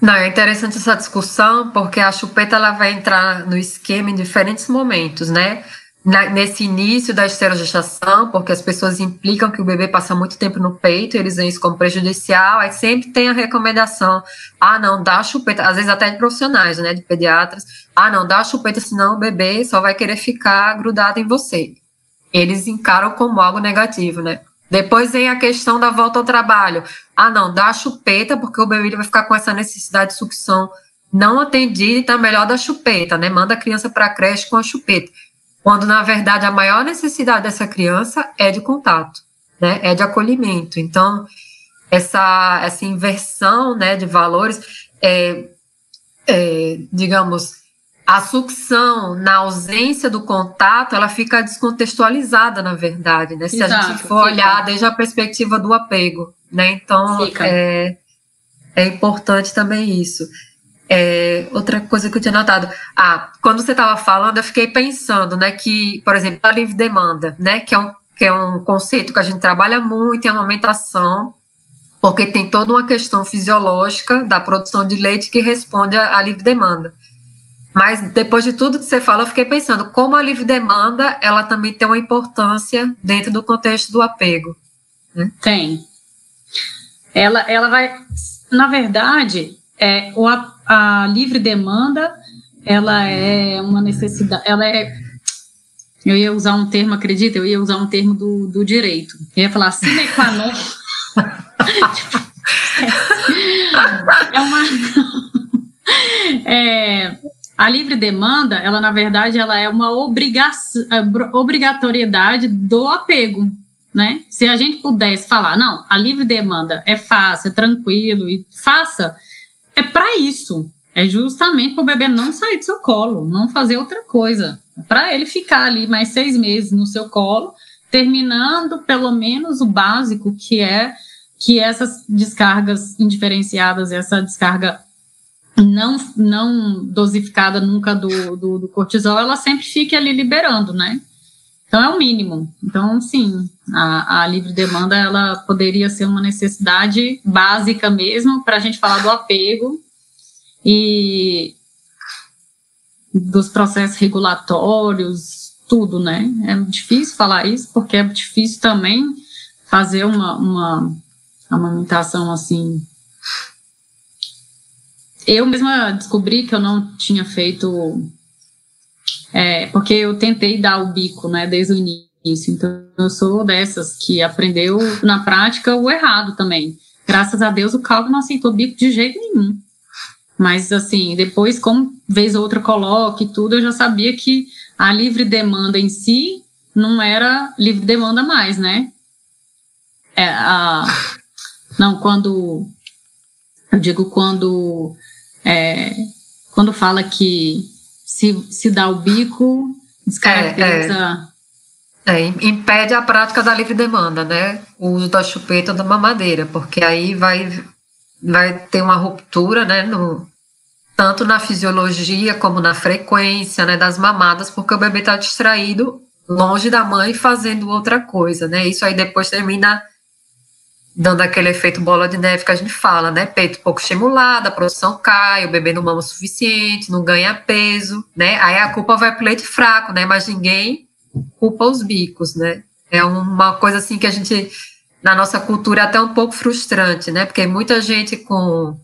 Não, é interessante essa discussão, porque a chupeta ela vai entrar no esquema em diferentes momentos, né? Na, nesse início da esterogestação, porque as pessoas implicam que o bebê passa muito tempo no peito, eles veem isso como prejudicial, aí sempre tem a recomendação, ah, não, dá chupeta, às vezes até de profissionais, né, de pediatras, ah, não, dá chupeta, senão o bebê só vai querer ficar grudado em você. Eles encaram como algo negativo, né? Depois vem a questão da volta ao trabalho. Ah, não, dá a chupeta, porque o bebê vai ficar com essa necessidade de sucção não atendida, então é melhor dar chupeta, né? Manda a criança para a creche com a chupeta. Quando, na verdade, a maior necessidade dessa criança é de contato, né? É de acolhimento. Então, essa, essa inversão, né, de valores, é, é, digamos, a sucção na ausência do contato, ela fica descontextualizada, na verdade, né? Se Exato, a gente for fica. olhar desde a perspectiva do apego, né? Então, é, é importante também isso. É, outra coisa que eu tinha notado, ah, quando você estava falando, eu fiquei pensando, né, que, por exemplo, a livre demanda, né, que é um, que é um conceito que a gente trabalha muito em amamentação, porque tem toda uma questão fisiológica da produção de leite que responde à livre demanda. Mas depois de tudo que você fala, eu fiquei pensando como a livre demanda ela também tem uma importância dentro do contexto do apego. Né? Tem. Ela, ela vai, na verdade, é, o, a livre demanda ela é uma necessidade, ela é eu ia usar um termo, acredita? Eu ia usar um termo do, do direito. Eu ia falar sine qua non. é uma. É, a livre demanda, ela na verdade, ela é uma é, obrigatoriedade do apego, né? Se a gente pudesse falar, não, a livre demanda é fácil, é tranquilo e faça, é para isso. É justamente para o bebê não sair do seu colo, não fazer outra coisa. É para ele ficar ali mais seis meses no seu colo, terminando pelo menos o básico, que é que essas descargas indiferenciadas, essa descarga não, não dosificada nunca do, do, do, cortisol, ela sempre fica ali liberando, né? Então é o mínimo. Então, sim, a, a livre demanda ela poderia ser uma necessidade básica mesmo para a gente falar do apego e dos processos regulatórios, tudo, né? É difícil falar isso porque é difícil também fazer uma, uma amamentação assim eu mesma descobri que eu não tinha feito. É, porque eu tentei dar o bico, né, desde o início. Então, eu sou dessas que aprendeu na prática o errado também. Graças a Deus, o Calvin não aceitou bico de jeito nenhum. Mas, assim, depois, como vez ou outra coloque tudo, eu já sabia que a livre demanda em si não era livre demanda mais, né? É, a, não, quando. Eu digo quando é, quando fala que se, se dá o bico, descaracteriza. É, é. é, impede a prática da livre demanda, né? O uso da chupeta ou da mamadeira, porque aí vai, vai ter uma ruptura, né? No, tanto na fisiologia como na frequência né, das mamadas, porque o bebê está distraído longe da mãe fazendo outra coisa, né? Isso aí depois termina dando aquele efeito bola de neve que a gente fala, né? Peito pouco estimulado, a produção cai, o bebê não mama o suficiente, não ganha peso, né? Aí a culpa vai pro leite fraco, né? Mas ninguém culpa os bicos, né? É uma coisa assim que a gente, na nossa cultura, é até um pouco frustrante, né? Porque muita gente com,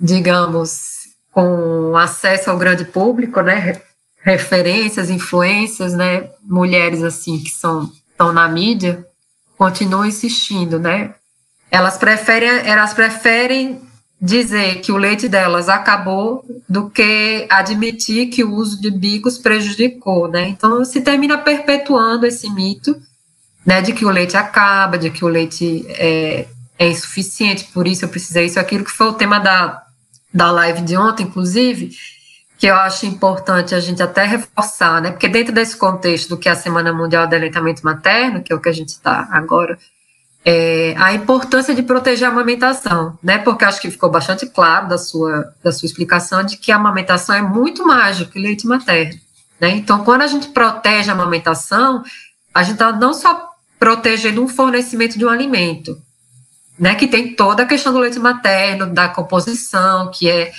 digamos, com acesso ao grande público, né? Referências, influências, né? Mulheres assim que são estão na mídia, continuam insistindo, né? Elas preferem, elas preferem dizer que o leite delas acabou do que admitir que o uso de bicos prejudicou, né? Então se termina perpetuando esse mito, né, de que o leite acaba, de que o leite é, é insuficiente, por isso eu precisei isso, aquilo que foi o tema da, da live de ontem, inclusive, que eu acho importante a gente até reforçar, né? Porque dentro desse contexto do que é a Semana Mundial do Aleitamento Materno, que é o que a gente está agora, é, a importância de proteger a amamentação, né? Porque acho que ficou bastante claro da sua, da sua explicação de que a amamentação é muito mais do que leite materno, né? Então, quando a gente protege a amamentação, a gente está não só protegendo um fornecimento de um alimento, né? Que tem toda a questão do leite materno, da composição, que é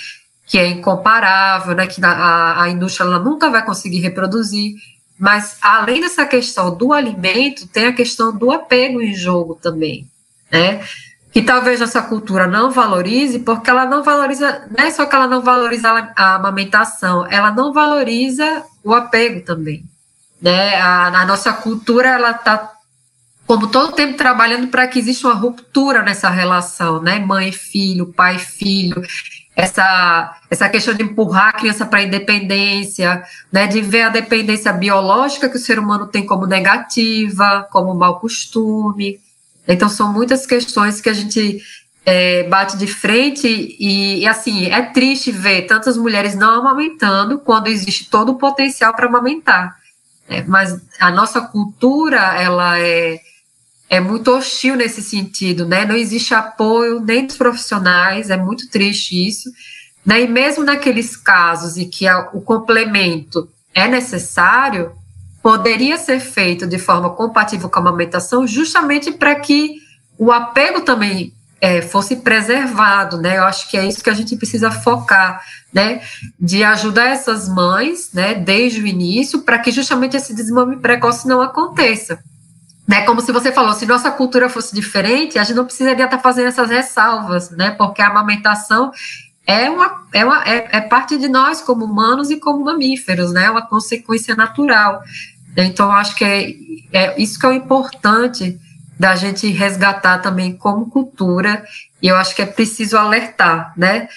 que é incomparável, né, que a, a indústria ela nunca vai conseguir reproduzir. Mas, além dessa questão do alimento, tem a questão do apego em jogo também, né? Que talvez nossa cultura não valorize, porque ela não valoriza, não é só que ela não valoriza a amamentação, ela não valoriza o apego também, né? A, a nossa cultura, ela está, como todo tempo, trabalhando para que exista uma ruptura nessa relação, né? Mãe-filho, pai-filho, essa, essa questão de empurrar a criança para a independência, né, de ver a dependência biológica que o ser humano tem como negativa, como mau costume. Então, são muitas questões que a gente é, bate de frente e, e, assim, é triste ver tantas mulheres não amamentando quando existe todo o potencial para amamentar. É, mas a nossa cultura, ela é é muito hostil nesse sentido, né? Não existe apoio nem dos profissionais, é muito triste isso. Né? E mesmo naqueles casos em que o complemento é necessário, poderia ser feito de forma compatível com a amamentação, justamente para que o apego também é, fosse preservado, né? Eu acho que é isso que a gente precisa focar, né? De ajudar essas mães, né? Desde o início, para que justamente esse desmame precoce não aconteça né, como se você falou, se nossa cultura fosse diferente, a gente não precisaria estar fazendo essas ressalvas, né, porque a amamentação é, uma, é, uma, é, é parte de nós como humanos e como mamíferos, né, é uma consequência natural. Então, acho que é, é isso que é o importante da gente resgatar também como cultura, e eu acho que é preciso alertar, né,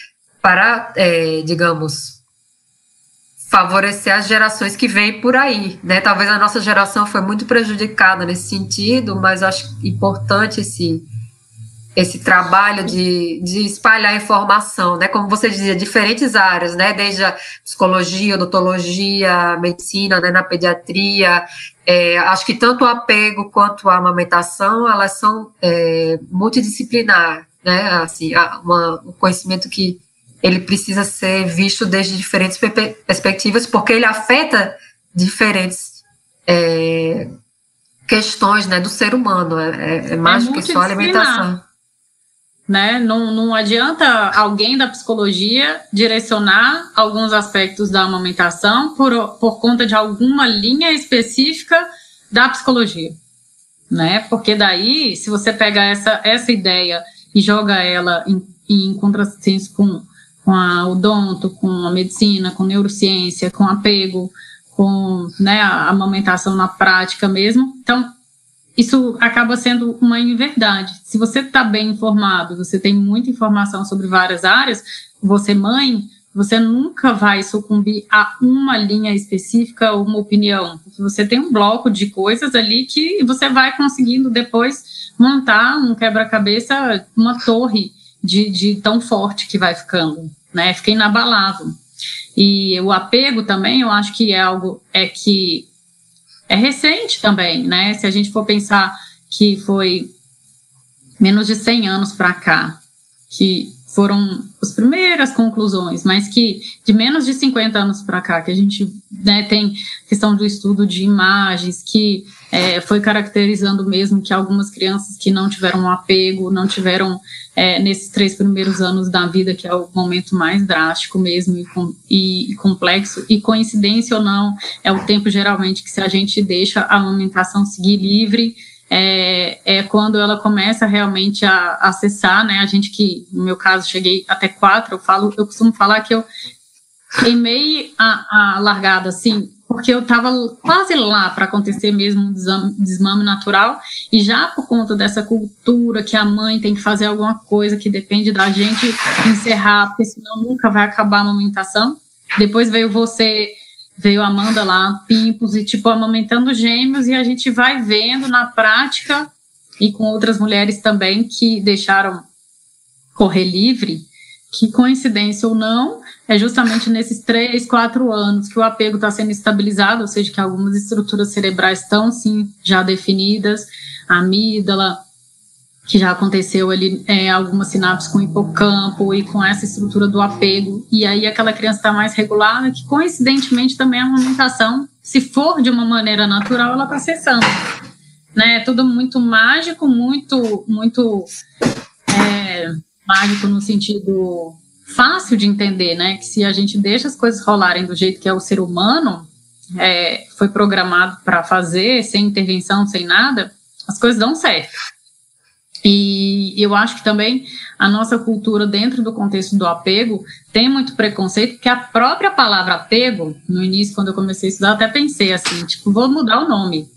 para, é, digamos, favorecer as gerações que vêm por aí, né? Talvez a nossa geração foi muito prejudicada nesse sentido, mas acho importante esse esse trabalho de, de espalhar informação, né? Como você dizia, diferentes áreas, né? Desde a psicologia, odontologia, medicina, né? Na pediatria, é, acho que tanto o apego quanto a amamentação, elas são é, multidisciplinar, né? Assim, uma, um conhecimento que ele precisa ser visto desde diferentes perspectivas, porque ele afeta diferentes é, questões né, do ser humano. É, é, é mais do que só alimentação. Né? Não, não adianta alguém da psicologia direcionar alguns aspectos da amamentação por, por conta de alguma linha específica da psicologia. Né? Porque daí, se você pega essa, essa ideia e joga ela em, em contrassenso com com a odonto, com a medicina, com neurociência, com apego, com né, a amamentação na prática mesmo. Então, isso acaba sendo uma inverdade. Se você está bem informado, você tem muita informação sobre várias áreas, você mãe, você nunca vai sucumbir a uma linha específica ou uma opinião. Você tem um bloco de coisas ali que você vai conseguindo depois montar um quebra-cabeça, uma torre de, de tão forte que vai ficando, né? Fica inabalável. E o apego também, eu acho que é algo é que é recente também, né? Se a gente for pensar que foi menos de 100 anos para cá, que foram as primeiras conclusões, mas que de menos de 50 anos para cá, que a gente né, tem questão do estudo de imagens, que é, foi caracterizando mesmo que algumas crianças que não tiveram um apego, não tiveram é, nesses três primeiros anos da vida, que é o momento mais drástico mesmo e, com, e, complexo, e coincidência ou não, é o tempo geralmente que se a gente deixa a amamentação seguir livre, é, é quando ela começa realmente a, a acessar, né, a gente que, no meu caso, cheguei até quatro, eu falo, eu costumo falar que eu queimei a, a largada, assim, porque eu estava quase lá para acontecer mesmo um desmame, desmame, natural, e já por conta dessa cultura que a mãe tem que fazer alguma coisa que depende da gente encerrar, porque senão nunca vai acabar a amamentação. Depois veio você, veio a Amanda lá, pimpos, e tipo, amamentando gêmeos, e a gente vai vendo na prática, e com outras mulheres também que deixaram correr livre, que coincidência ou não, é justamente nesses três, quatro anos que o apego está sendo estabilizado, ou seja, que algumas estruturas cerebrais estão sim já definidas, a amígdala, que já aconteceu ali é, algumas sinapses com o hipocampo e com essa estrutura do apego, e aí aquela criança está mais regulada, que coincidentemente também a amamentação, se for de uma maneira natural, ela está cessando. Né? É tudo muito mágico, muito, muito é, mágico no sentido fácil de entender, né? Que se a gente deixa as coisas rolarem do jeito que é o ser humano, é, foi programado para fazer, sem intervenção, sem nada, as coisas dão certo. E eu acho que também a nossa cultura, dentro do contexto do apego, tem muito preconceito, porque a própria palavra apego, no início, quando eu comecei a estudar, até pensei assim, tipo, vou mudar o nome,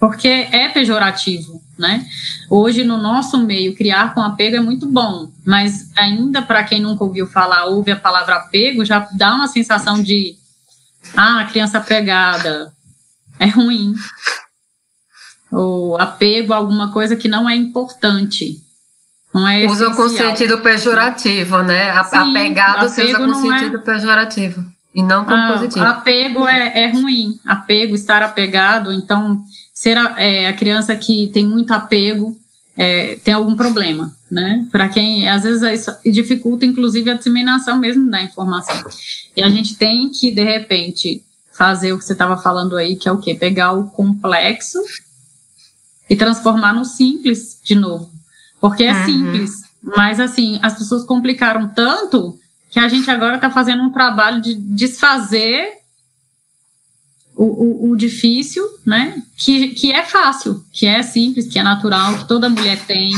porque é pejorativo né? Hoje, no nosso meio, criar com apego é muito bom, mas ainda para quem nunca ouviu falar, ouve a palavra apego, já dá uma sensação de, ah, criança apegada, é ruim. Ou apego a alguma coisa que não é importante. Não é usa com sentido pejorativo, né? Sim, apegado se usa com sentido é... pejorativo. E não com ah, positivo. Apego é, é ruim. Apego, estar apegado, então ser a, é, a criança que tem muito apego é, tem algum problema, né? Para quem, às vezes, isso dificulta, inclusive, a disseminação mesmo da informação. E a gente tem que, de repente, fazer o que você estava falando aí, que é o quê? Pegar o complexo e transformar no simples de novo. Porque é uhum. simples, mas, assim, as pessoas complicaram tanto que a gente agora está fazendo um trabalho de desfazer o, o, o, difícil, né? Que, que é fácil, que é simples, que é natural, que toda mulher tem,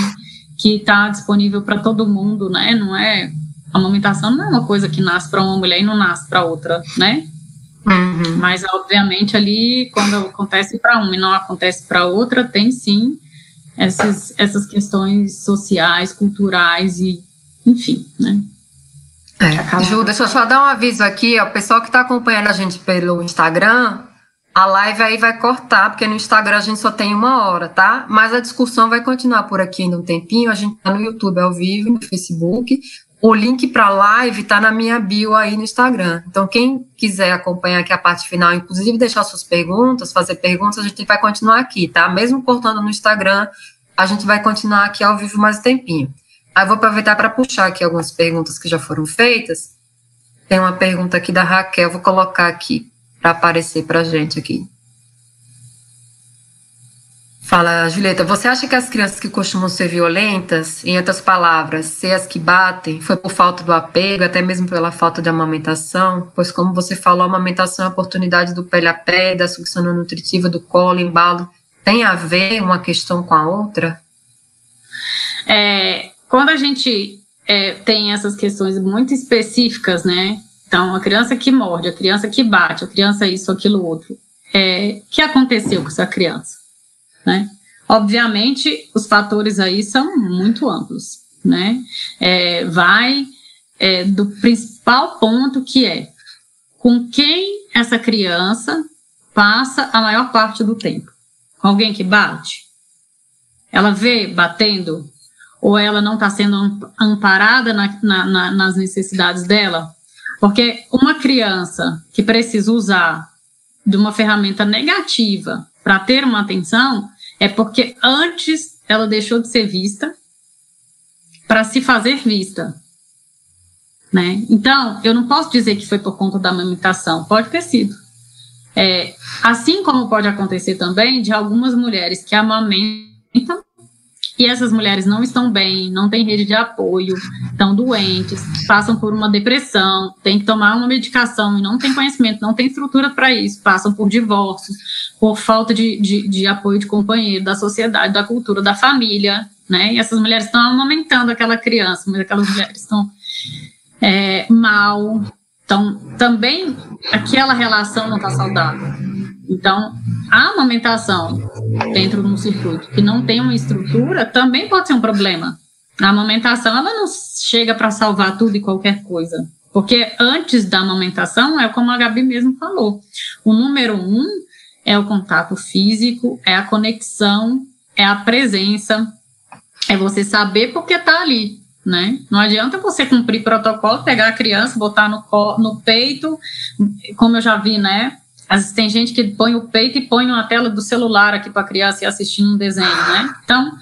que está disponível para todo mundo, né? Não é a amamentação não é uma coisa que nasce para uma mulher e não nasce para outra, né? Uhum. Mas obviamente ali quando acontece para uma e não acontece para outra, tem sim essas, essas questões sociais, culturais e enfim, né? É. Ju, deixa eu só dar um aviso aqui, ó, o pessoal que está acompanhando a gente pelo Instagram, a live aí vai cortar, porque no Instagram a gente só tem uma hora, tá? Mas a discussão vai continuar por aqui ainda um tempinho. A gente tá no YouTube ao vivo, no Facebook. O link para a live tá na minha bio aí no Instagram. Então, quem quiser acompanhar aqui a parte final, inclusive deixar suas perguntas, fazer perguntas, a gente vai continuar aqui, tá? Mesmo cortando no Instagram, a gente vai continuar aqui ao vivo mais um tempinho. Aí vou aproveitar para puxar aqui algumas perguntas que já foram feitas. Tem uma pergunta aqui da Raquel, vou colocar aqui para aparecer para gente aqui. Fala, Julieta, você acha que as crianças que costumam ser violentas, em outras palavras, ser as que batem, foi por falta do apego, até mesmo pela falta de amamentação? Pois, como você falou, a amamentação é a oportunidade do pele a pé, da sucção nutritiva, do colo, embalo. Tem a ver uma questão com a outra? É, quando a gente é, tem essas questões muito específicas, né? Então, a criança que morde, a criança que bate, a criança isso, aquilo, outro. É, que aconteceu com essa criança? Né? Obviamente, os fatores aí são muito amplos, né? É, vai é, do principal ponto que é com quem essa criança passa a maior parte do tempo. Com alguém que bate? Ela vê batendo ou ela não está sendo amparada na, na, na, nas necessidades dela? Porque uma criança que precisa usar de uma ferramenta negativa para ter uma atenção é porque antes ela deixou de ser vista para se fazer vista. Né? Então, eu não posso dizer que foi por conta da amamentação, pode ter sido. É, assim como pode acontecer também de algumas mulheres que amamentam e essas mulheres não estão bem, não têm rede de apoio, estão doentes, passam por uma depressão, têm que tomar uma medicação e não têm conhecimento, não têm estrutura para isso, passam por divórcios, por falta de, de, de, apoio de companheiro, da sociedade, da cultura, da família, né? E essas mulheres estão amamentando aquela criança, mas aquelas mulheres estão é, mal, então também aquela relação não está saudável. Então, a amamentação dentro de um circuito que não tem uma estrutura também pode ser um problema. A amamentação ela não chega para salvar tudo e qualquer coisa. Porque antes da amamentação, é como a Gabi mesmo falou, o número um é o contato físico, é a conexão, é a presença, é você saber porque está ali, né? Não adianta você cumprir protocolo, pegar a criança, botar no, no peito, como eu já vi, né? Às vezes tem gente que põe o peito e põe uma tela do celular aqui para a criança e assistindo um desenho, né? Então,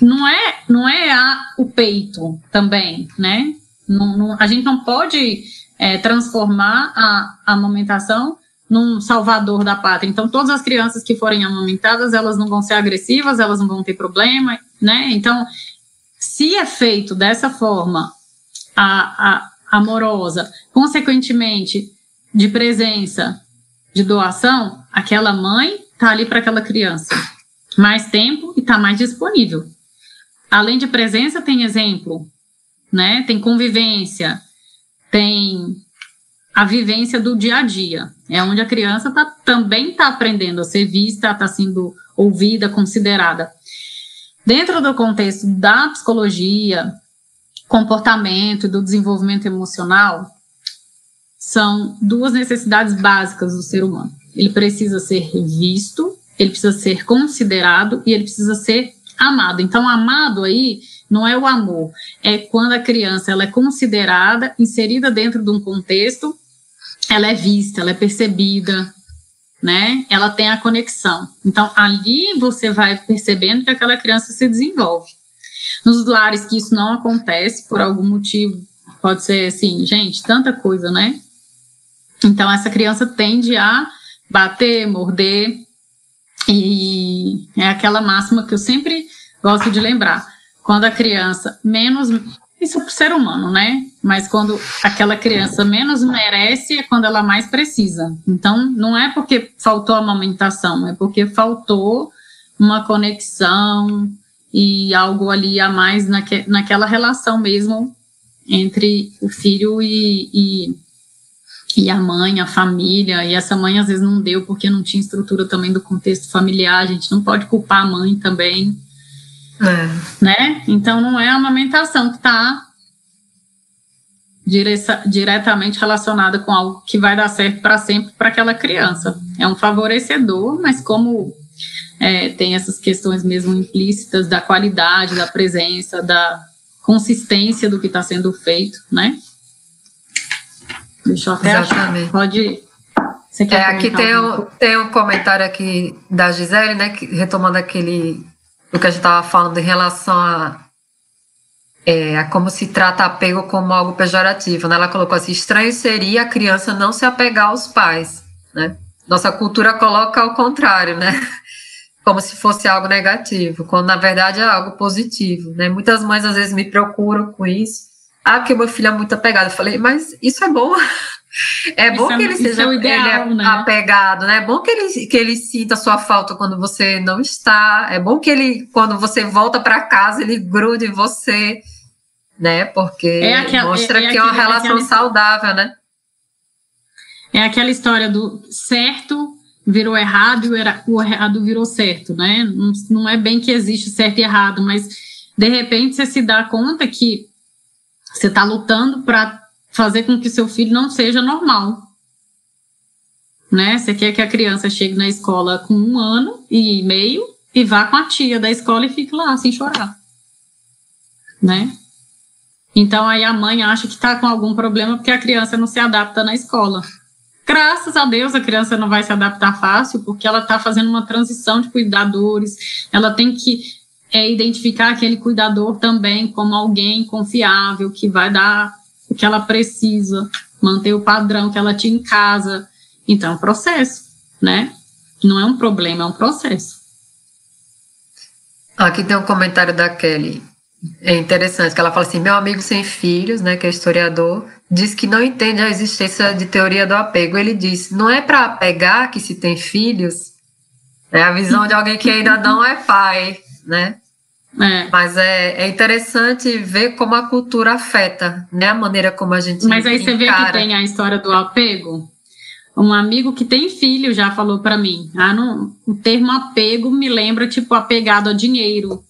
não é, não é a, o peito também, né? Não, não, a gente não pode é, transformar a, a amamentação num salvador da pátria. Então, todas as crianças que forem amamentadas, elas não vão ser agressivas, elas não vão ter problema, né? Então, se é feito dessa forma a, a, amorosa, consequentemente, de presença, de doação, aquela mãe está ali para aquela criança mais tempo e está mais disponível. Além de presença, tem exemplo, né? Tem convivência, tem a vivência do dia a dia. É onde a criança tá, também está aprendendo a ser vista, está sendo ouvida, considerada. Dentro do contexto da psicologia, comportamento e do desenvolvimento emocional, são duas necessidades básicas do ser humano. Ele precisa ser visto, ele precisa ser considerado e ele precisa ser amado. Então, amado aí não é o amor, é quando a criança ela é considerada, inserida dentro de um contexto, ela é vista, ela é percebida, né? Ela tem a conexão. Então, ali você vai percebendo que aquela criança se desenvolve. Nos lares que isso não acontece, por algum motivo, pode ser assim, gente, tanta coisa, né? Então, essa criança tende a bater, morder, e é aquela máxima que eu sempre gosto de lembrar. Quando a criança menos. Isso é ser humano, né? Mas quando aquela criança menos merece é quando ela mais precisa. Então, não é porque faltou amamentação, é porque faltou uma conexão e algo ali a mais naque, naquela relação mesmo entre o filho e, e e a mãe, a família, e essa mãe às vezes não deu porque não tinha estrutura também do contexto familiar, a gente não pode culpar a mãe também, é. né? Então não é a amamentação que está diretamente relacionada com algo que vai dar certo para sempre para aquela criança. É um favorecedor, mas como é, tem essas questões mesmo implícitas da qualidade, da presença, da consistência do que está sendo feito, né? Deixa eu até Exatamente. Achar. Pode. Você quer é, aqui tem um, tem um comentário aqui da Gisele, né, que, retomando aquele o que a gente estava falando em relação a, é, a como se trata apego como algo pejorativo. Né? Ela colocou assim: estranho seria a criança não se apegar aos pais. Né? Nossa cultura coloca ao contrário, né? Como se fosse algo negativo, quando na verdade é algo positivo. Né? Muitas mães às vezes me procuram com isso ah, que meu filho é muito apegado. Eu falei, mas isso é bom. É bom isso é que ele seja é ideal, ele é né? apegado, né? É bom que ele, que ele sinta a sua falta quando você não está. É bom que ele, quando você volta para casa, ele grude em você, né? Porque é aquela, mostra é, é que é uma relação aquela, saudável, né? É aquela história do certo virou errado e o errado virou certo, né? Não, não é bem que existe certo e errado, mas de repente você se dá conta que você está lutando para fazer com que seu filho não seja normal. Né? Você quer que a criança chegue na escola com um ano e meio e vá com a tia da escola e fique lá sem chorar. Né? Então aí a mãe acha que está com algum problema porque a criança não se adapta na escola. Graças a Deus a criança não vai se adaptar fácil porque ela está fazendo uma transição de cuidadores, ela tem que é identificar aquele cuidador também como alguém confiável, que vai dar o que ela precisa, manter o padrão que ela tinha em casa. Então, é um processo, né? Não é um problema, é um processo. Aqui tem um comentário da Kelly. É interessante, que ela fala assim: meu amigo sem filhos, né, que é historiador, diz que não entende a existência de teoria do apego. Ele diz: não é para apegar que se tem filhos, é a visão de alguém que ainda não é pai, né? É. Mas é, é interessante ver como a cultura afeta, né? A maneira como a gente. Mas aí encara. você vê que tem a história do apego. Um amigo que tem filho já falou para mim: ah, não, o termo apego me lembra, tipo, apegado a dinheiro.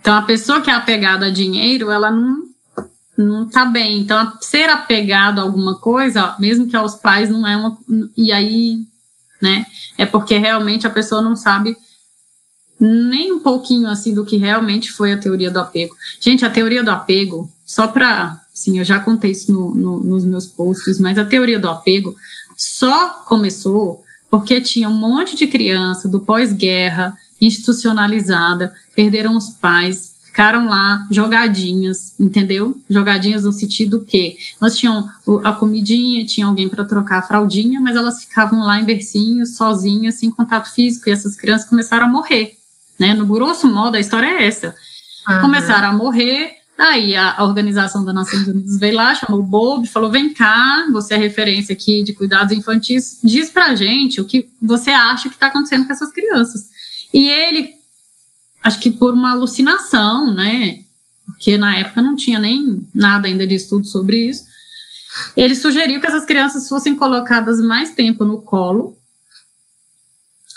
Então, a pessoa que é apegada a dinheiro, ela não, não tá bem. Então, ser apegado a alguma coisa, mesmo que aos pais, não é uma. E aí, né? É porque realmente a pessoa não sabe nem um pouquinho assim do que realmente foi a teoria do apego. Gente, a teoria do apego, só para, sim, eu já contei isso no, no, nos meus posts, mas a teoria do apego só começou porque tinha um monte de criança do pós-guerra institucionalizada, perderam os pais, ficaram lá jogadinhas, entendeu? Jogadinhas no sentido que nós tínhamos a comidinha, tinha alguém para trocar a fraldinha, mas elas ficavam lá em bercinhos, sozinhas, sem contato físico, e essas crianças começaram a morrer né? No grosso modo, a história é essa. Uhum. Começaram a morrer, aí a, a, Organização das Nações Unidas veio lá, chamou o Bob, falou, vem cá, você é referência aqui de cuidados infantis, diz pra gente o que você acha que está acontecendo com essas crianças. E ele, acho que por uma alucinação, né? Porque na época não tinha nem nada ainda de estudo sobre isso, ele sugeriu que essas crianças fossem colocadas mais tempo no colo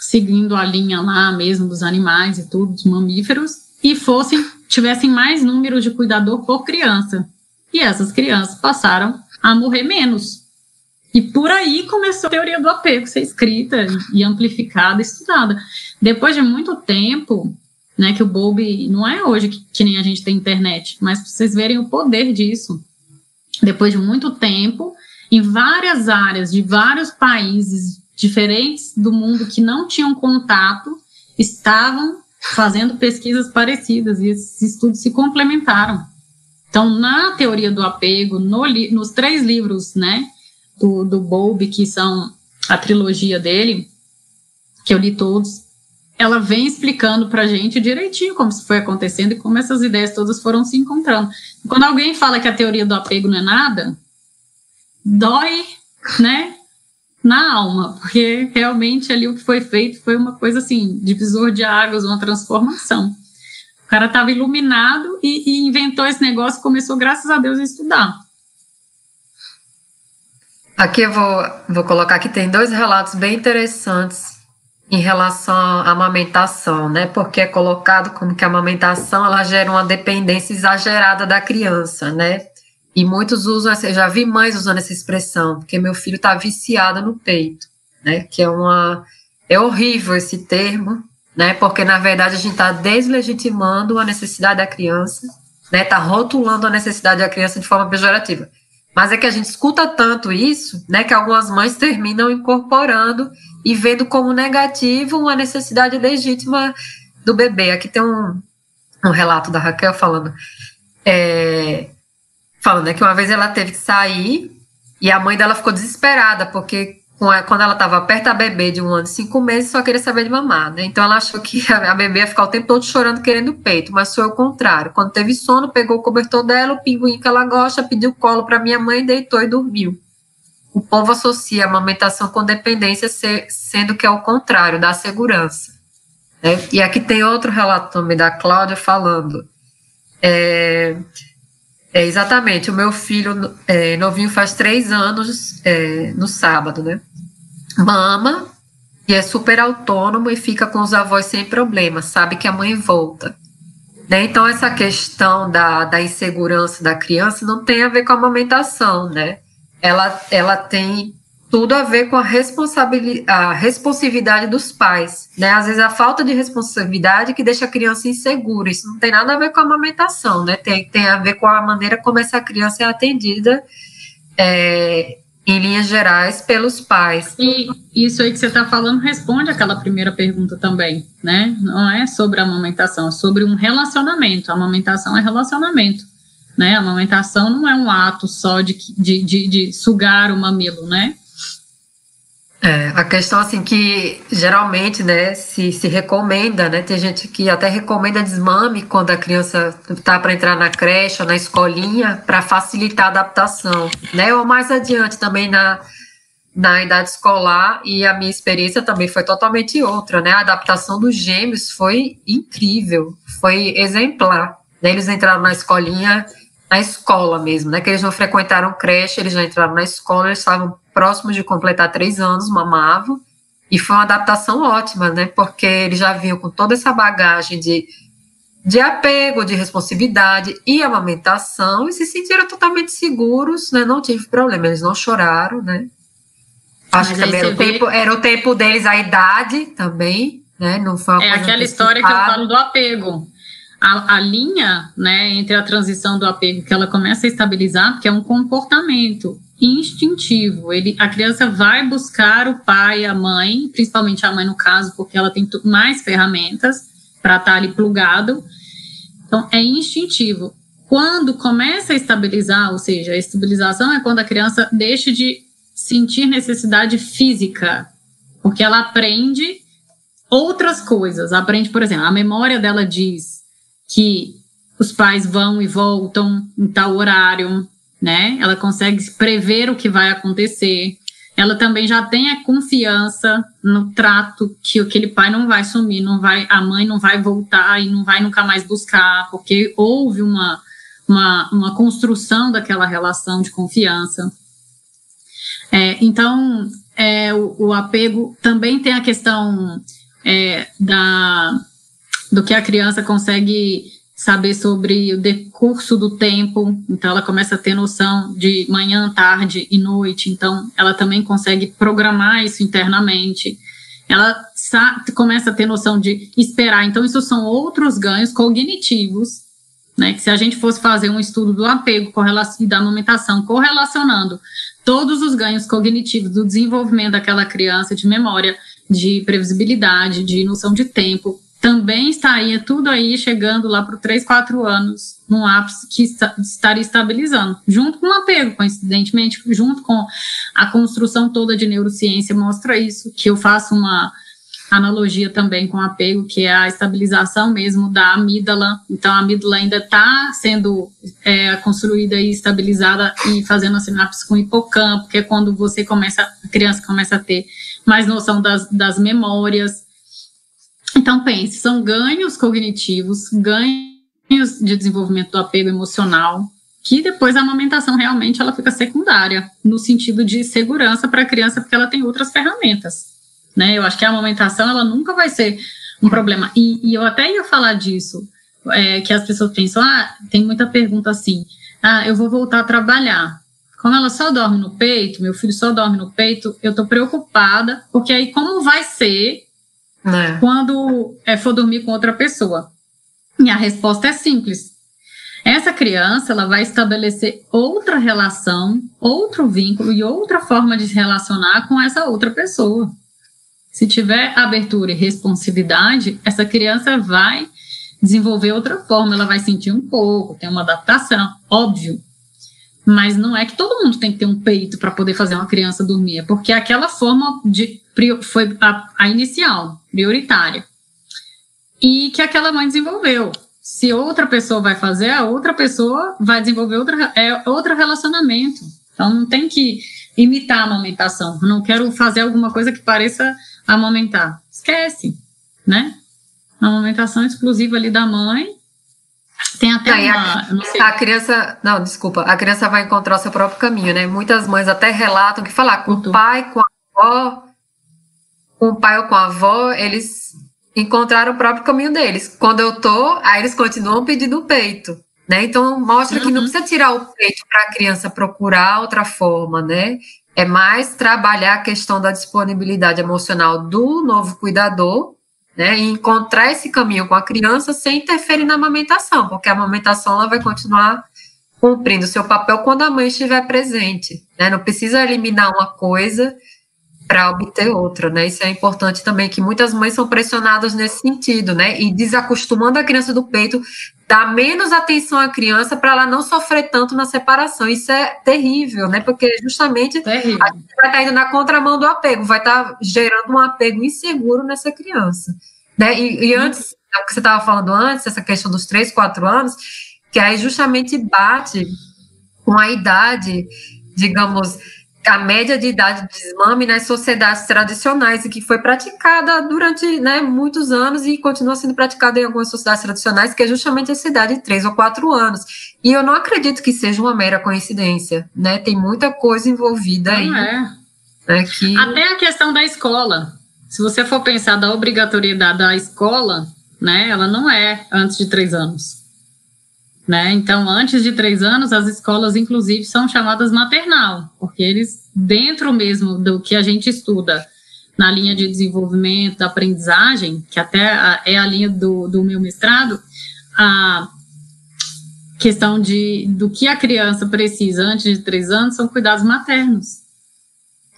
seguindo a linha lá mesmo dos animais e tudo, dos mamíferos, e fossem, tivessem mais número de cuidador por criança. E essas crianças passaram a morrer menos. E por aí começou a teoria do apego ser escrita e amplificada, estudada. Depois de muito tempo, né, que o Bowlby não é hoje que, que nem a gente tem internet, mas para vocês verem o poder disso. Depois de muito tempo, em várias áreas de vários países diferentes do mundo que não tinham contato, estavam fazendo pesquisas parecidas e esses estudos se complementaram. Então, na teoria do apego, no nos três livros, né, do, do Bowlby, que são a trilogia dele, que eu li todos, ela vem explicando para gente direitinho como isso foi acontecendo e como essas ideias todas foram se encontrando. Quando alguém fala que a teoria do apego não é nada, dói, né, na alma, porque realmente ali o que foi feito foi uma coisa assim, divisor de águas, uma transformação. O cara estava iluminado e, e inventou esse negócio, começou, graças a Deus, a estudar. Aqui eu vou, vou colocar que tem dois relatos bem interessantes em relação à amamentação, né? Porque é colocado como que a amamentação ela gera uma dependência exagerada da criança, né? E muitos usam, eu já vi mães usando essa expressão, porque meu filho está viciado no peito, né? Que é uma é horrível esse termo, né? Porque na verdade a gente está deslegitimando a necessidade da criança, né? Está rotulando a necessidade da criança de forma pejorativa. Mas é que a gente escuta tanto isso, né, que algumas mães terminam incorporando e vendo como negativo uma necessidade legítima do bebê. Aqui tem um, um relato da Raquel falando, é, falando né, que uma vez ela teve que sair e a mãe dela ficou desesperada, porque quando ela estava perto da bebê de um ano e cinco meses, só queria saber de mamar, né? Então ela achou que a bebê ia ficar o tempo todo chorando, querendo peito, mas foi o contrário. Quando teve sono, pegou o cobertor dela, o pinguim que ela gosta, pediu colo para minha mãe, deitou e dormiu. O povo associa a amamentação com dependência, sendo que é o contrário, da segurança. Né? E aqui tem outro relato também da Cláudia falando. É, é, exatamente. O meu filho é, novinho faz três anos é, no sábado, né? Mama e é super autônomo e fica com os avós sem problema, sabe que a mãe volta. Né? Então, essa questão da, da insegurança da criança não tem a ver com a amamentação, né? Ela, ela tem tudo a ver com a, responsabilidade, a responsividade dos pais, né? Às vezes a falta de responsabilidade que deixa a criança insegura. Isso não tem nada a ver com a amamentação, né? Tem, tem a ver com a maneira como essa criança é atendida é, em linhas gerais pelos pais. E isso aí que você está falando responde aquela primeira pergunta também, né? Não é sobre a amamentação, é sobre um relacionamento. A amamentação é relacionamento. Né? A amamentação não é um ato só de, de, de, de sugar o mamilo, né? É, a questão assim que geralmente, né, se, se recomenda, né, tem gente que até recomenda desmame quando a criança está para entrar na creche ou na escolinha para facilitar a adaptação, né, ou mais adiante também na, na idade escolar e a minha experiência também foi totalmente outra, né, a adaptação dos gêmeos foi incrível, foi exemplar, né, eles entraram na escolinha na escola mesmo, né? Que eles não frequentaram creche, eles já entraram na escola, eles estavam próximos de completar três anos, mamavam, e foi uma adaptação ótima, né? Porque eles já vinham com toda essa bagagem de, de apego, de responsividade e amamentação, e se sentiram totalmente seguros, né? Não tive problema, eles não choraram, né? Acho Mas que também era o, tempo, era o tempo deles, a idade também, né? Não foi é aquela história que eu falo do apego a, a, linha né, entre a transição do apego que ela começa a estabilizar, que é um comportamento instintivo. Ele, a criança vai buscar o pai, a mãe, principalmente a mãe no caso, porque ela tem mais ferramentas para estar tá ali plugado. Então, é instintivo. Quando começa a estabilizar, ou seja, a estabilização é quando a criança deixa de sentir necessidade física, porque ela aprende outras coisas. Aprende, por exemplo, a memória dela diz que os pais vão e voltam em tal horário, né? Ela consegue prever o que vai acontecer. Ela também já tem a confiança no trato que aquele pai não vai sumir, não vai, a mãe não vai voltar e não vai nunca mais buscar, porque houve uma, uma, uma construção daquela relação de confiança. É, então, é, o, o apego também tem a questão é, da, do que a criança consegue saber sobre o decurso do tempo, então ela começa a ter noção de manhã, tarde e noite, então ela também consegue programar isso internamente. Ela começa a ter noção de esperar, então isso são outros ganhos cognitivos, né, que se a gente fosse fazer um estudo do apego e da amamentação, correlacionando todos os ganhos cognitivos do desenvolvimento daquela criança, de memória, de previsibilidade, de noção de tempo, também estaria tudo aí chegando lá para 3, 4 anos, num ápice que está, estaria estabilizando, junto com o apego, coincidentemente, junto com a construção toda de neurociência, mostra isso, que eu faço uma analogia também com apego, que é a estabilização mesmo da amígdala. Então, a amígdala ainda está sendo é, construída e estabilizada e fazendo a sinapse com o hipocampo, que é quando você começa, a criança começa a ter mais noção das, das memórias, então, pense, são ganhos cognitivos, ganhos de desenvolvimento do apego emocional, que depois a amamentação realmente ela fica secundária, no sentido de segurança para a criança, porque ela tem outras ferramentas. Né? Eu acho que a amamentação ela nunca vai ser um problema. E, e eu até ia falar disso, é, que as pessoas pensam, ah, tem muita pergunta assim, ah, eu vou voltar a trabalhar. Como ela só dorme no peito, meu filho só dorme no peito, eu estou preocupada, porque aí como vai ser é. quando é, for dormir com outra pessoa? E a resposta é simples. Essa criança ela vai estabelecer outra relação, outro vínculo e outra forma de se relacionar com essa outra pessoa. Se tiver abertura e responsividade, essa criança vai desenvolver outra forma, ela vai sentir um pouco, tem uma adaptação, óbvio. Mas não é que todo mundo tem que ter um peito para poder fazer uma criança dormir, é porque aquela forma de foi a, a inicial, prioritária. E que aquela mãe desenvolveu. Se outra pessoa vai fazer, a outra pessoa vai desenvolver outra, é, outro relacionamento. Então não tem que imitar a amamentação. Não quero fazer alguma coisa que pareça amamentar. Esquece, né? A amamentação é exclusiva ali da mãe. Tem até uma. A, a, criança. Não, desculpa. A criança vai encontrar o seu próprio caminho, né? Muitas mães até relatam que falar com o pai, com a avó, com o pai ou com a avó, eles encontraram o próprio caminho deles. Quando eu tô, aí eles continuam pedindo o peito, né? Então mostra uhum. que não uhum. precisa tirar o peito para a criança procurar outra forma, né? É mais trabalhar a questão da disponibilidade emocional do novo cuidador, né? E encontrar esse caminho com a criança sem interferir na amamentação, porque a amamentação ela vai continuar cumprindo seu papel quando a mãe estiver presente, né? Não precisa eliminar uma coisa para obter outra, né? Isso é importante também, que muitas mães são pressionadas nesse sentido, né? E desacostumando a criança do peito, dá menos atenção à criança para ela não sofrer tanto na separação. Isso é terrível, né? Porque justamente terrível. a gente vai estar tá indo na contramão do apego, vai estar tá gerando um apego inseguro nessa criança. Né? E, e antes, o que você estava falando antes, essa questão dos três, quatro anos, que aí justamente bate com a idade, digamos, a média de idade de desmame nas sociedades tradicionais e que foi praticada durante né, muitos anos e continua sendo praticada em algumas sociedades tradicionais, que é justamente essa idade de três ou quatro anos. E eu não acredito que seja uma mera coincidência, né? Tem muita coisa envolvida não aí. É. Né, que... Até a questão da escola. Se você for pensar da obrigatoriedade da escola, né, ela não é antes de três anos. Né? Então, antes de três anos, as escolas, inclusive, são chamadas maternal, porque eles, dentro mesmo do que a gente estuda na linha de desenvolvimento, da aprendizagem, que até é a linha do, do meu mestrado, a questão de, do que a criança precisa antes de três anos são cuidados maternos.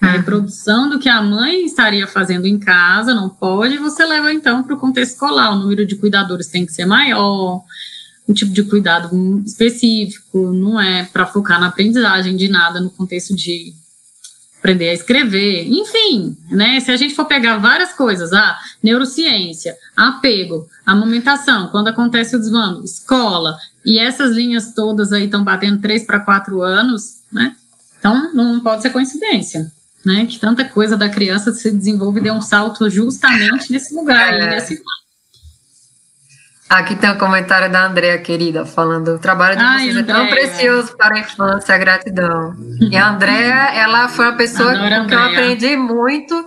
A reprodução do que a mãe estaria fazendo em casa não pode, você leva então para o contexto escolar. O número de cuidadores tem que ser maior, um tipo de cuidado específico, não é para focar na aprendizagem de nada no contexto de aprender a escrever, enfim, né? Se a gente for pegar várias coisas, ah, neurociência, apego, amamentação, quando acontece o desmame, escola, e essas linhas todas aí estão batendo três para quatro anos, né? Então não pode ser coincidência, né? Que tanta coisa da criança se desenvolve e deu um salto justamente nesse lugar, é. nesse Aqui tem um comentário da Andrea, querida, falando o trabalho de Ai, vocês Andrea. é tão precioso para a infância, gratidão. E a Andrea, ela foi uma pessoa Adoro com quem eu aprendi muito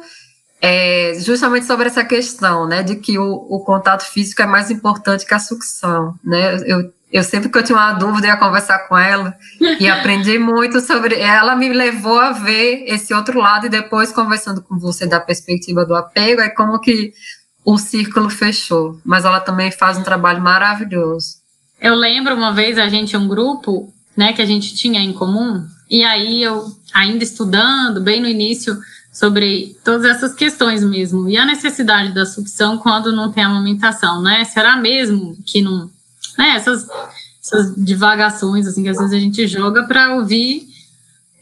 é, justamente sobre essa questão, né, de que o, o, contato físico é mais importante que a sucção, né? Eu, eu sempre que eu tinha uma dúvida ia conversar com ela e aprendi muito sobre. Ela me levou a ver esse outro lado e depois conversando com você da perspectiva do apego, é como que o círculo fechou. Mas ela também faz um trabalho maravilhoso. Eu lembro uma vez a gente um grupo, né, que a gente tinha em comum e aí eu ainda estudando, bem no início sobre todas essas questões mesmo. E a necessidade da sucção quando não tem amamentação, né? Será mesmo que não. Né? Essas, essas divagações, assim, que às vezes a gente joga para ouvir.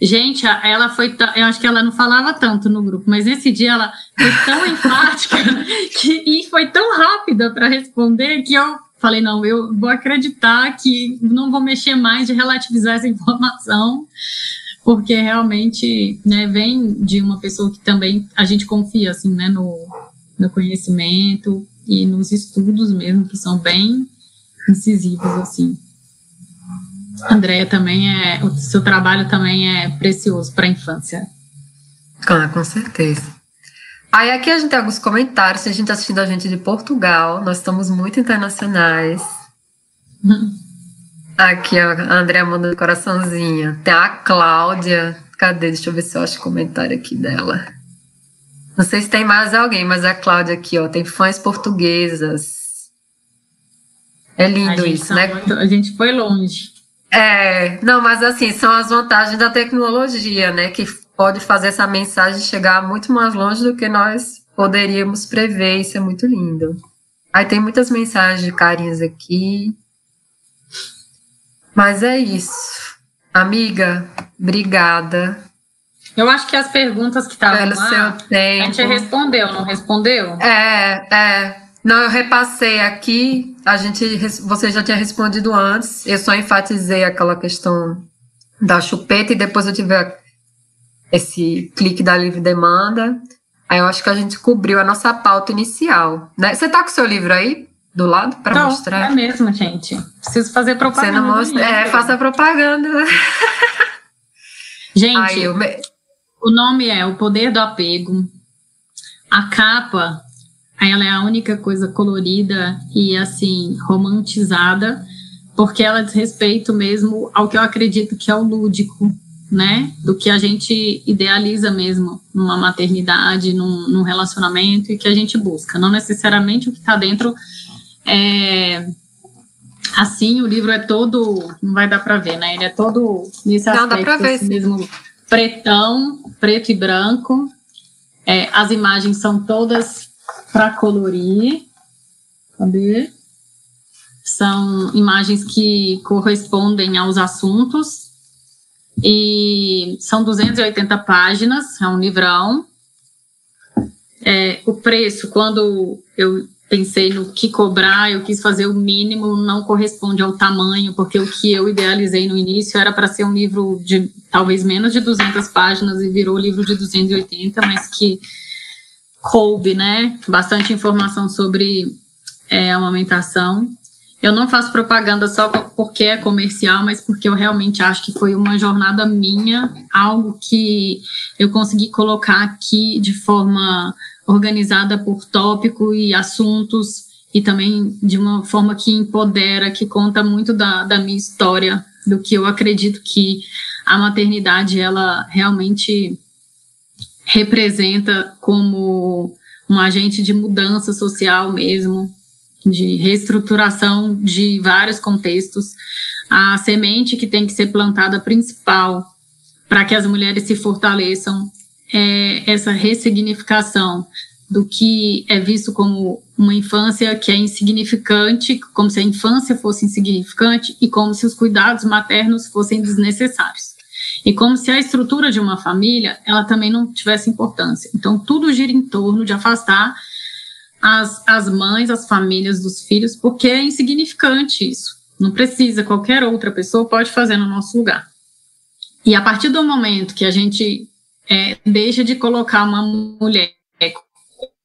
Gente, ela foi. Eu acho que ela não falava tanto no grupo, mas nesse dia ela foi tão enfática que, e foi tão rápida para responder que eu falei: não, eu vou acreditar que não vou mexer mais de relativizar essa informação porque realmente né, vem de uma pessoa que também a gente confia assim, né, no, no conhecimento e nos estudos mesmo, que são bem incisivos assim. Andréia também é, o seu trabalho também é precioso para a infância. Ah, com certeza. Aí aqui a gente tem alguns comentários, se a gente está assistindo a gente de Portugal, nós estamos muito internacionais. Aqui, ó, a André mandando coraçãozinho. Tem a Cláudia. Cadê? Deixa eu ver se eu acho o comentário aqui dela. Não sei se tem mais alguém, mas a Cláudia aqui, ó, tem fãs portuguesas. É lindo isso, né? Muito, a gente foi longe. É, não, mas assim, são as vantagens da tecnologia, né? Que pode fazer essa mensagem chegar muito mais longe do que nós poderíamos prever. Isso é muito lindo. Aí tem muitas mensagens de carinhos aqui. Mas é isso. Amiga, obrigada. Eu acho que as perguntas que estavam lá, a gente respondeu, não respondeu? É, é. Não, eu repassei aqui, a gente, você já tinha respondido antes, eu só enfatizei aquela questão da chupeta e depois eu tive esse clique da livre demanda. Aí eu acho que a gente cobriu a nossa pauta inicial. Né? Você tá com o seu livro aí? do lado para mostrar. É mesmo, gente. Preciso fazer propaganda. Você não mostra, é, faça propaganda. Gente, me... o nome é O Poder do Apego. A capa, ela é a única coisa colorida e assim romantizada, porque ela diz respeito mesmo ao que eu acredito que é o lúdico, né? Do que a gente idealiza mesmo numa maternidade, num, num relacionamento e que a gente busca. Não necessariamente o que está dentro é, assim, o livro é todo, não vai dar para ver, né? Ele é todo nesse não, aspecto dá ver, assim, mesmo pretão, preto e branco. É, as imagens são todas para colorir. Cadê? São imagens que correspondem aos assuntos. E são 280 páginas, é um livrão. É, o preço, quando eu pensei no que cobrar, eu quis fazer o mínimo, não corresponde ao tamanho, porque o que eu idealizei no início era para ser um livro de talvez menos de 200 páginas e virou livro de 280, mas que coube, né? Bastante informação sobre é, amamentação. Eu não faço propaganda só porque é comercial, mas porque eu realmente acho que foi uma jornada minha, algo que eu consegui colocar aqui de forma organizada por tópico e assuntos, e também de uma forma que empodera, que conta muito da, da minha história, do que eu acredito que a maternidade ela realmente representa como um agente de mudança social mesmo, de reestruturação de vários contextos. A semente que tem que ser plantada principal para que as mulheres se fortaleçam é essa ressignificação do que é visto como uma infância que é insignificante, como se a infância fosse insignificante e como se os cuidados maternos fossem desnecessários. E como se a estrutura de uma família, ela também não tivesse importância. Então, tudo gira em torno de afastar as, as mães, as famílias dos filhos, porque é insignificante isso. Não precisa, qualquer outra pessoa pode fazer no nosso lugar. E a partir do momento que a gente é, deixa de colocar uma mulher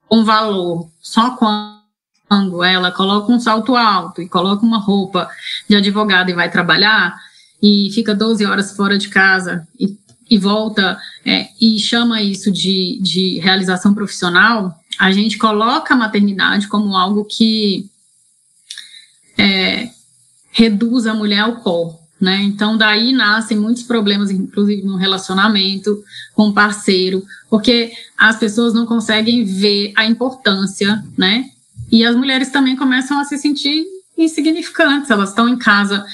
com valor só quando ela coloca um salto alto e coloca uma roupa de advogado e vai trabalhar e fica 12 horas fora de casa e, e volta é, e chama isso de, de realização profissional, a gente coloca a maternidade como algo que é, reduz a mulher ao pó. Né? Então, daí nascem muitos problemas, inclusive no relacionamento com o parceiro, porque as pessoas não conseguem ver a importância, né? E as mulheres também começam a se sentir insignificantes, elas estão em casa,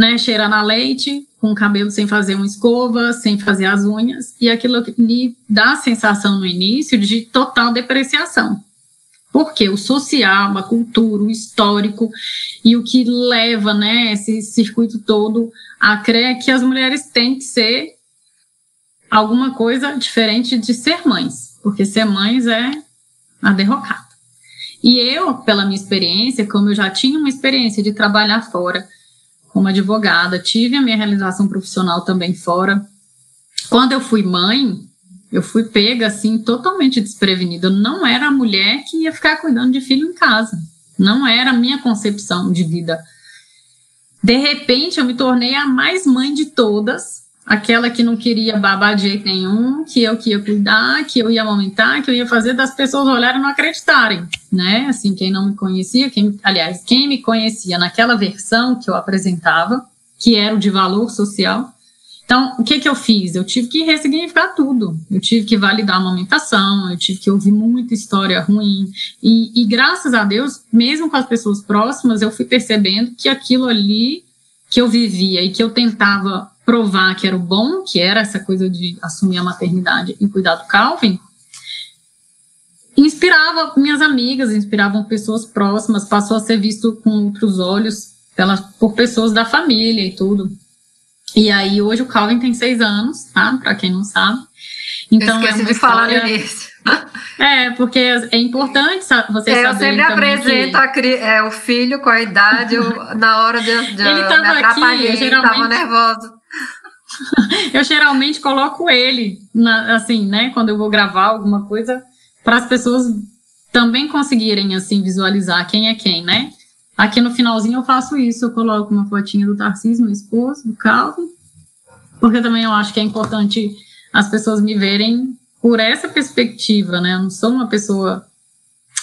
né, cheirando a leite, com o cabelo sem fazer uma escova, sem fazer as unhas, e aquilo lhe dá a sensação no início de total depreciação. Porque o social, a cultura, o histórico e o que leva, né, esse circuito todo a crer que as mulheres têm que ser alguma coisa diferente de ser mães, porque ser mães é a derrocada. E eu, pela minha experiência, como eu já tinha uma experiência de trabalhar fora como advogada, tive a minha realização profissional também fora. Quando eu fui mãe, eu fui pega assim totalmente desprevenida. Eu não era a mulher que ia ficar cuidando de filho em casa. Não era a minha concepção de vida. De repente, eu me tornei a mais mãe de todas, aquela que não queria babar de jeito nenhum, que eu que ia cuidar, que eu ia aumentar, que eu ia fazer das pessoas olharem e não acreditarem, né? Assim, quem não me conhecia, quem, aliás, quem me conhecia naquela versão que eu apresentava, que era o de valor social, então, o que, que eu fiz? Eu tive que ressignificar tudo. Eu tive que validar a amamentação, eu tive que ouvir muita história ruim. E, e, graças a Deus, mesmo com as pessoas próximas, eu fui percebendo que aquilo ali que eu vivia e que eu tentava provar que era o bom, que era essa coisa de assumir a maternidade e cuidar do Calvin, inspirava minhas amigas, inspiravam pessoas próximas, passou a ser visto com outros olhos pelas, por pessoas da família e tudo. E aí, hoje o Calvin tem seis anos, tá? Para quem não sabe. Então, esqueci é de falar no início. É, porque é importante você é, saber. Eu sempre apresento que... é, o filho com a idade, eu, na hora de, de ele me atrapalhei, aqui, geralmente... tava nervoso. eu geralmente coloco ele, na, assim, né, quando eu vou gravar alguma coisa, para as pessoas também conseguirem, assim, visualizar quem é quem, né? Aqui no finalzinho eu faço isso, eu coloco uma fotinha do Tarcísio, meu esposo, do Calvin, porque também eu acho que é importante as pessoas me verem por essa perspectiva, né? Eu não sou uma pessoa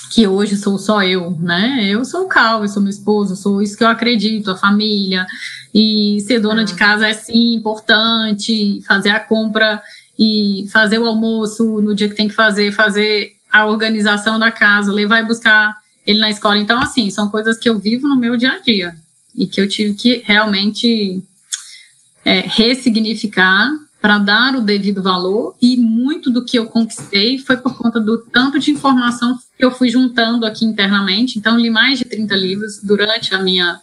que hoje sou só eu, né? Eu sou o Calvin, sou meu esposo, sou isso que eu acredito, a família, e ser dona de ah. casa é sim importante, fazer a compra e fazer o almoço no dia que tem que fazer, fazer a organização da casa, levar e buscar ele na escola. Então, assim, são coisas que eu vivo no meu dia a dia e que eu tive que realmente é, ressignificar para dar o devido valor e muito do que eu conquistei foi por conta do tanto de informação que eu fui juntando aqui internamente. Então, li mais de 30 livros durante a minha,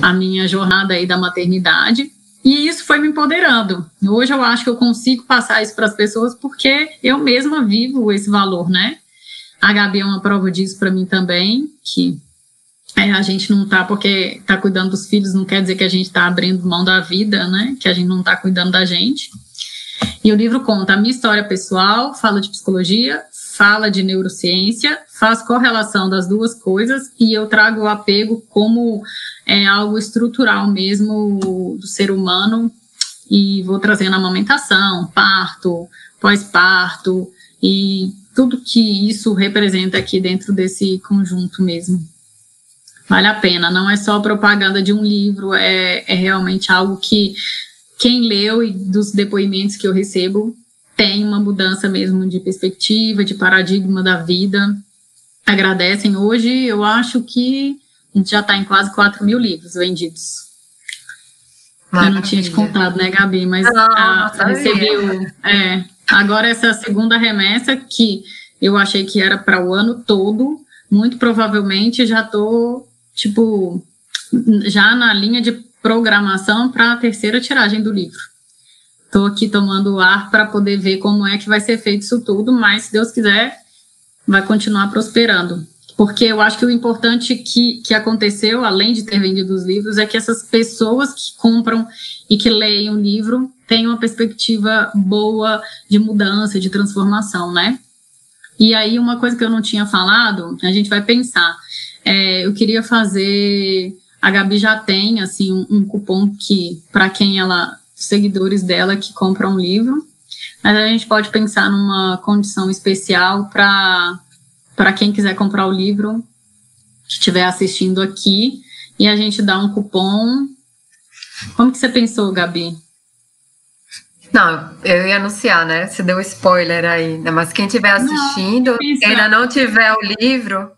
a minha jornada aí da maternidade. E isso foi me empoderando. Hoje eu acho que eu consigo passar isso para as pessoas porque eu mesma vivo esse valor, né? A Gabi é uma prova disso para mim também, que é, a gente não tá, porque está cuidando dos filhos, não quer dizer que a gente está abrindo mão da vida, né? Que a gente não está cuidando da gente. E o livro conta a minha história pessoal, fala de psicologia, fala de neurociência, faz correlação das duas coisas e eu trago o apego como é, algo estrutural mesmo do ser humano e vou trazendo amamentação, parto, pós-parto e tudo que isso representa aqui dentro desse conjunto mesmo. Vale a pena, não é só propaganda de um livro, é, é realmente algo que quem leu e dos depoimentos que eu recebo tem uma mudança mesmo de perspectiva, de paradigma da vida. Agradecem. Hoje eu acho que a gente já está em quase 4 mil livros vendidos. Maravilha. Eu não tinha te contado, né, Gabi? Mas não, a, recebi o, é, Agora, essa segunda remessa, que eu achei que era para o ano todo, muito provavelmente já estou, tipo, já na linha de programação para a terceira tiragem do livro. Estou aqui tomando ar para poder ver como é que vai ser feito isso tudo, mas se Deus quiser, vai continuar prosperando. Porque eu acho que o importante que, que aconteceu, além de ter vendido os livros, é que essas pessoas que compram e que leem o livro tem uma perspectiva boa de mudança, de transformação, né? E aí, uma coisa que eu não tinha falado, a gente vai pensar. É, eu queria fazer. A Gabi já tem, assim, um, um cupom que, para quem ela seguidores dela que compram um livro. Mas a gente pode pensar numa condição especial para quem quiser comprar o livro, que estiver assistindo aqui, e a gente dá um cupom. Como que você pensou, Gabi? Não, eu ia anunciar, né? Você deu spoiler aí, né? mas quem estiver assistindo, quem ainda não tiver o livro,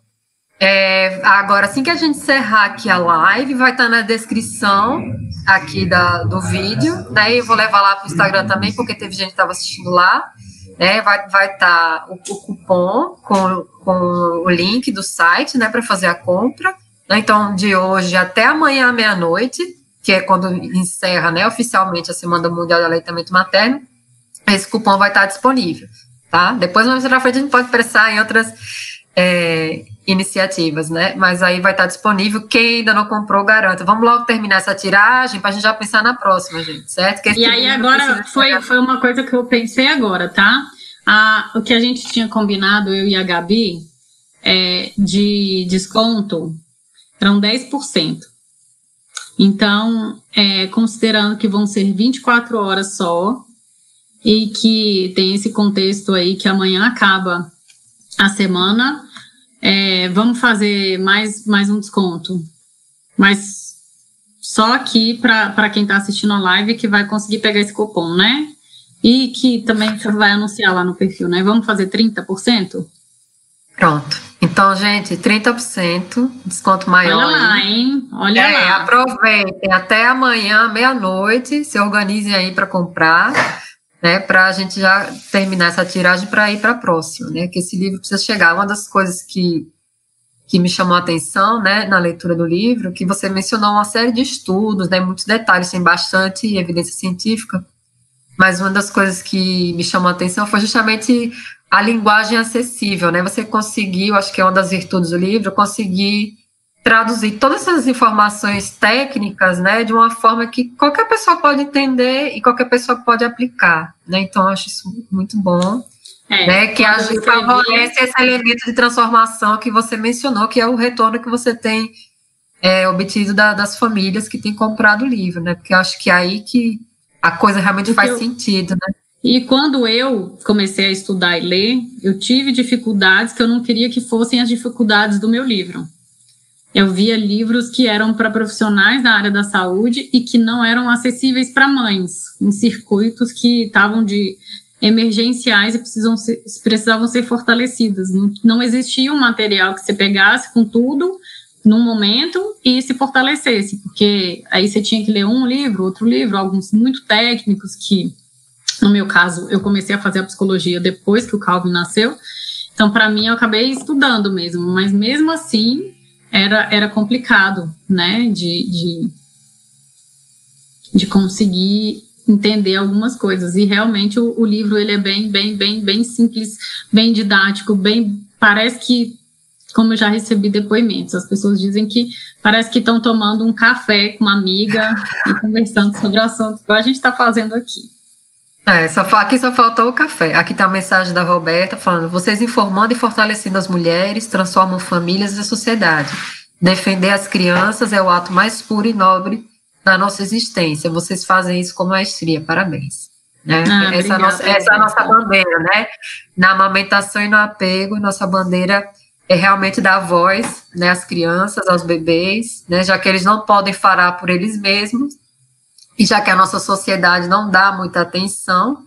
é, agora assim que a gente encerrar aqui a live, vai estar na descrição aqui da, do vídeo, né? Eu vou levar lá para o Instagram também, porque teve gente que estava assistindo lá. Né, vai vai estar tá o, o, cupom com, com o link do site, né, para fazer a compra. Né, então, de hoje até amanhã meia-noite, que é quando encerra, né, oficialmente a Semana Mundial de Aleitamento Materno, esse cupom vai estar tá disponível, tá? Depois, pra frente, a gente pode prestar em outras é, iniciativas, né? Mas aí vai estar disponível. Quem ainda não comprou, garanta. Vamos logo terminar essa tiragem para a gente já pensar na próxima, gente, certo? e aí agora foi, foi uma coisa que eu pensei agora, tá? Ah, o que a gente tinha combinado, eu e a Gabi, é, de desconto eram 10%. Então, é, considerando que vão ser 24 horas só, e que tem esse contexto aí que amanhã acaba a semana, é, vamos fazer mais, mais um desconto. Mas só aqui para quem está assistindo a live que vai conseguir pegar esse cupom, né? E que também você vai anunciar lá no perfil, né? Vamos fazer 30%? Pronto. Então, gente, 30%, desconto maior. Olha lá, hein? Olha é, lá. Aproveitem até amanhã, meia-noite, se organizem aí para comprar né, para a gente já terminar essa tiragem para ir para a próxima, né, que esse livro precisa chegar. Uma das coisas que, que me chamou a atenção, né, na leitura do livro, que você mencionou uma série de estudos, né, muitos detalhes, tem bastante evidência científica, mas uma das coisas que me chamou a atenção foi justamente a linguagem acessível, né, você conseguiu, acho que é uma das virtudes do livro, conseguir traduzir todas essas informações técnicas, né, de uma forma que qualquer pessoa pode entender e qualquer pessoa pode aplicar, né? Então acho isso muito bom, é, né? Que favorece esse elemento de transformação que você mencionou, que é o retorno que você tem é, obtido da, das famílias que têm comprado o livro, né? Porque eu acho que é aí que a coisa realmente Porque faz eu... sentido, né? E quando eu comecei a estudar e ler, eu tive dificuldades que eu não queria que fossem as dificuldades do meu livro eu via livros que eram para profissionais da área da saúde e que não eram acessíveis para mães, em circuitos que estavam de emergenciais e precisam ser, precisavam ser fortalecidos. Não, não existia um material que você pegasse com tudo num momento e se fortalecesse, porque aí você tinha que ler um livro, outro livro, alguns muito técnicos que, no meu caso, eu comecei a fazer a psicologia depois que o Calvin nasceu. Então, para mim, eu acabei estudando mesmo, mas mesmo assim, era, era complicado, né, de, de, de conseguir entender algumas coisas. E realmente o, o, livro ele é bem, bem, bem, bem simples, bem didático, bem parece que como eu já recebi depoimentos, as pessoas dizem que parece que estão tomando um café com uma amiga e conversando sobre o assunto que a gente está fazendo aqui. É, só, aqui só faltou o café. Aqui está a mensagem da Roberta falando: vocês informando e fortalecendo as mulheres transformam famílias e sociedade. Defender as crianças é o ato mais puro e nobre da nossa existência. Vocês fazem isso com maestria. Parabéns. Né? Ah, essa, é nossa, essa é a nossa bandeira, né? Na amamentação e no apego, nossa bandeira é realmente dar voz né, às crianças, aos bebês, né, já que eles não podem falar por eles mesmos, e já que a nossa sociedade não dá muita atenção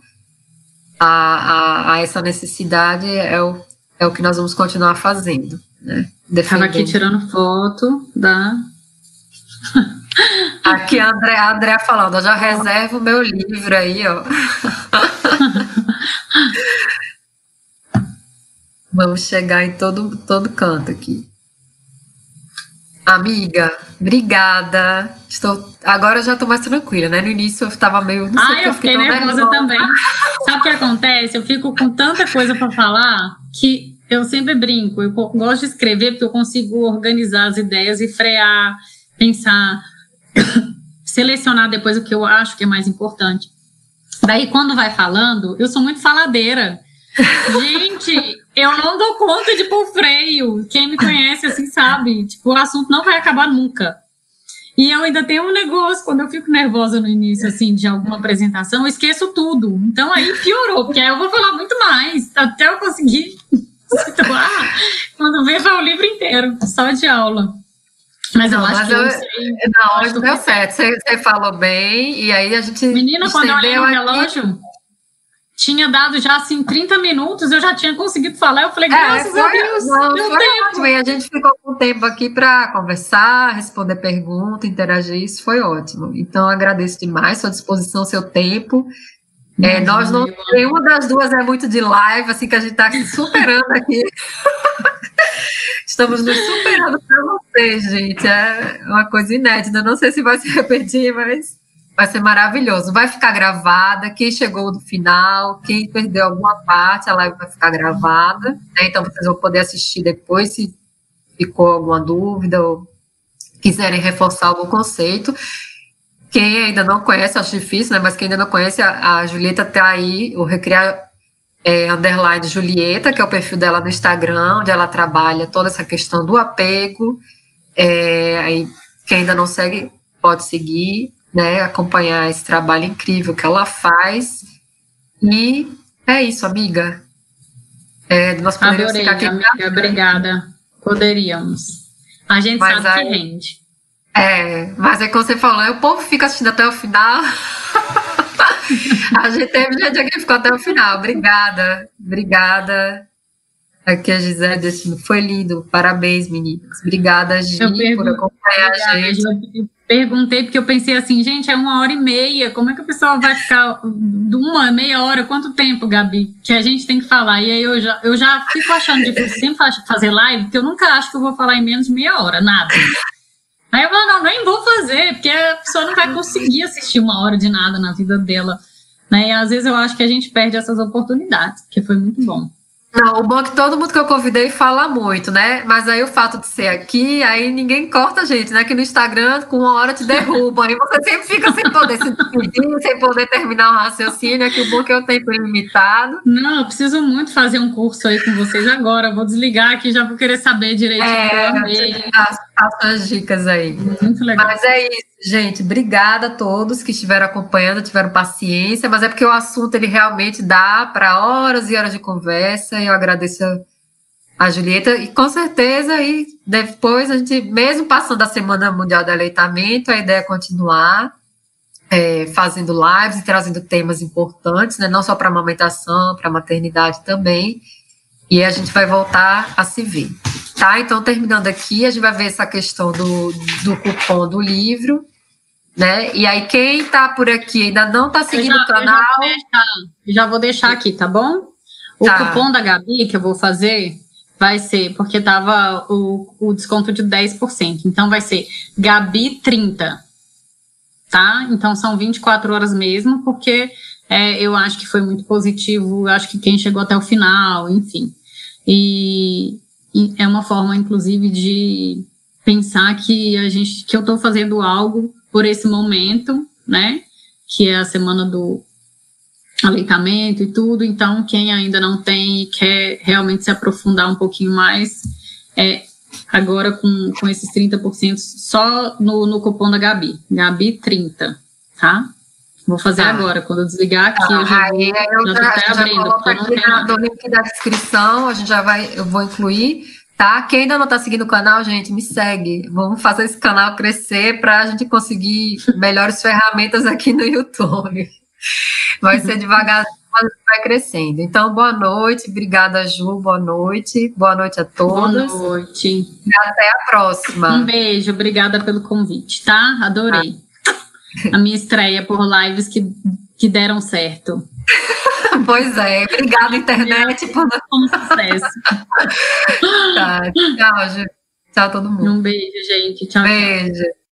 a, a, a essa necessidade, é o, é o que nós vamos continuar fazendo. Né? Estava aqui tirando foto da. Aqui a André, a André falando, eu já reservo o meu livro aí, ó. Vamos chegar em todo, todo canto aqui. Amiga, obrigada. Estou, agora eu já estou mais tranquila, né? No início eu estava meio. Não ah, eu fiquei nervosa, nervosa também. Sabe o que acontece? Eu fico com tanta coisa para falar que eu sempre brinco. Eu gosto de escrever porque eu consigo organizar as ideias e frear, pensar, selecionar depois o que eu acho que é mais importante. Daí, quando vai falando, eu sou muito faladeira. Gente, eu não dou conta de pôr freio. Quem me conhece assim sabe. Tipo, o assunto não vai acabar nunca. E eu ainda tenho um negócio, quando eu fico nervosa no início, assim, de alguma apresentação, eu esqueço tudo. Então aí piorou, porque aí eu vou falar muito mais, até eu conseguir situar. Quando vai o livro inteiro, só de aula. Mas eu acho que eu, sei, na hora deu certo. Você, você, falou bem, e aí a gente. Menina, quando eu olhei no relógio, tinha dado já assim 30 minutos, eu já tinha conseguido falar. Eu falei, é, graças é, a Deus. Não, foi tempo. ótimo. E a gente ficou com tempo aqui para conversar, responder pergunta, interagir. Isso foi ótimo. Então, agradeço demais sua disposição, seu tempo. É, nós não. Nenhuma das duas é muito de live, assim que a gente está se superando aqui. Estamos nos superando para vocês, gente. É uma coisa inédita. Não sei se vai se repetir, mas vai ser maravilhoso. Vai ficar gravada. Quem chegou do final, quem perdeu alguma parte, a live vai ficar gravada. Né? Então vocês vão poder assistir depois se ficou alguma dúvida ou quiserem reforçar algum conceito. Quem ainda não conhece, acho difícil, né? Mas quem ainda não conhece, a, a Julieta tá aí, o Recriar é, underline Julieta, que é o perfil dela no Instagram, onde ela trabalha toda essa questão do apego. É, aí, quem ainda não segue, pode seguir, né? Acompanhar esse trabalho incrível que ela faz. E é isso, amiga. É, nós poderíamos Adorei, ficar aqui. Amiga, obrigada. Poderíamos. A gente Mas sabe aí, que rende. É, mas é como você falou, o povo fica assistindo até o final. a gente teve gente aqui que ficou até o final. Obrigada, obrigada. Aqui a Gisele disse, foi lindo. Parabéns, meninas. Obrigada, Gi, por acompanhar a gente. Eu perguntei, porque eu pensei assim, gente, é uma hora e meia. Como é que a pessoa vai ficar uma, meia hora? Quanto tempo, Gabi? Que a gente tem que falar. E aí eu já, eu já fico achando de sempre fazer live, porque eu nunca acho que eu vou falar em menos de meia hora, nada. Aí eu falo, não, nem vou fazer, porque a pessoa não vai conseguir assistir uma hora de nada na vida dela. Né? E às vezes eu acho que a gente perde essas oportunidades, que foi muito bom. Não, o bom é que todo mundo que eu convidei fala muito, né? Mas aí o fato de ser aqui, aí ninguém corta a gente, né? Que no Instagram, com uma hora te derrubam, aí você sempre fica sem poder se despedir, sem poder terminar o raciocínio, é que o bom é que eu tenho limitado. Não, eu preciso muito fazer um curso aí com vocês agora, vou desligar aqui, já vou querer saber direito. É, faço as dicas aí. Muito legal. Mas é isso, gente, obrigada a todos que estiveram acompanhando, tiveram paciência, mas é porque o assunto, ele realmente dá para horas e horas de conversa, eu agradeço a Julieta, e com certeza, aí depois a gente, mesmo passando a Semana Mundial do Aleitamento, a ideia é continuar é, fazendo lives e trazendo temas importantes, né, não só para amamentação, para maternidade também, e a gente vai voltar a se ver. Tá? Então, terminando aqui, a gente vai ver essa questão do, do cupom do livro, né? E aí, quem está por aqui ainda não está seguindo já, o canal. Já vou, deixar, já vou deixar aqui, tá bom? O tá. cupom da Gabi que eu vou fazer vai ser, porque tava o, o desconto de 10%. Então vai ser Gabi 30. Tá? Então são 24 horas mesmo, porque é, eu acho que foi muito positivo, acho que quem chegou até o final, enfim. E, é uma forma, inclusive, de pensar que a gente, que eu estou fazendo algo por esse momento, né? Que é a semana do aleitamento e tudo. Então, quem ainda não tem e quer realmente se aprofundar um pouquinho mais, é agora com, com esses 30% só no, no cupom da Gabi. Gabi 30, tá? Vou fazer tá. agora, quando eu desligar aqui, tá. eu já Aí, eu já, já, já abrindo. aqui na, no link da descrição, a gente já vai, eu vou incluir, tá? Quem ainda não está seguindo o canal, gente, me segue. Vamos fazer esse canal crescer para a gente conseguir melhores ferramentas aqui no YouTube. Vai ser devagarzinho, mas vai crescendo. Então, boa noite, obrigada, Ju, boa noite, boa noite a todos. Boa noite. E até a próxima. Um beijo, obrigada pelo convite, tá? Adorei. Ah. A minha estreia por lives que, que deram certo. Pois é, obrigada, internet, por um sucesso. tá, tchau, Ju. Tchau, todo mundo. Um beijo, gente. Tchau. Beijo. Tchau.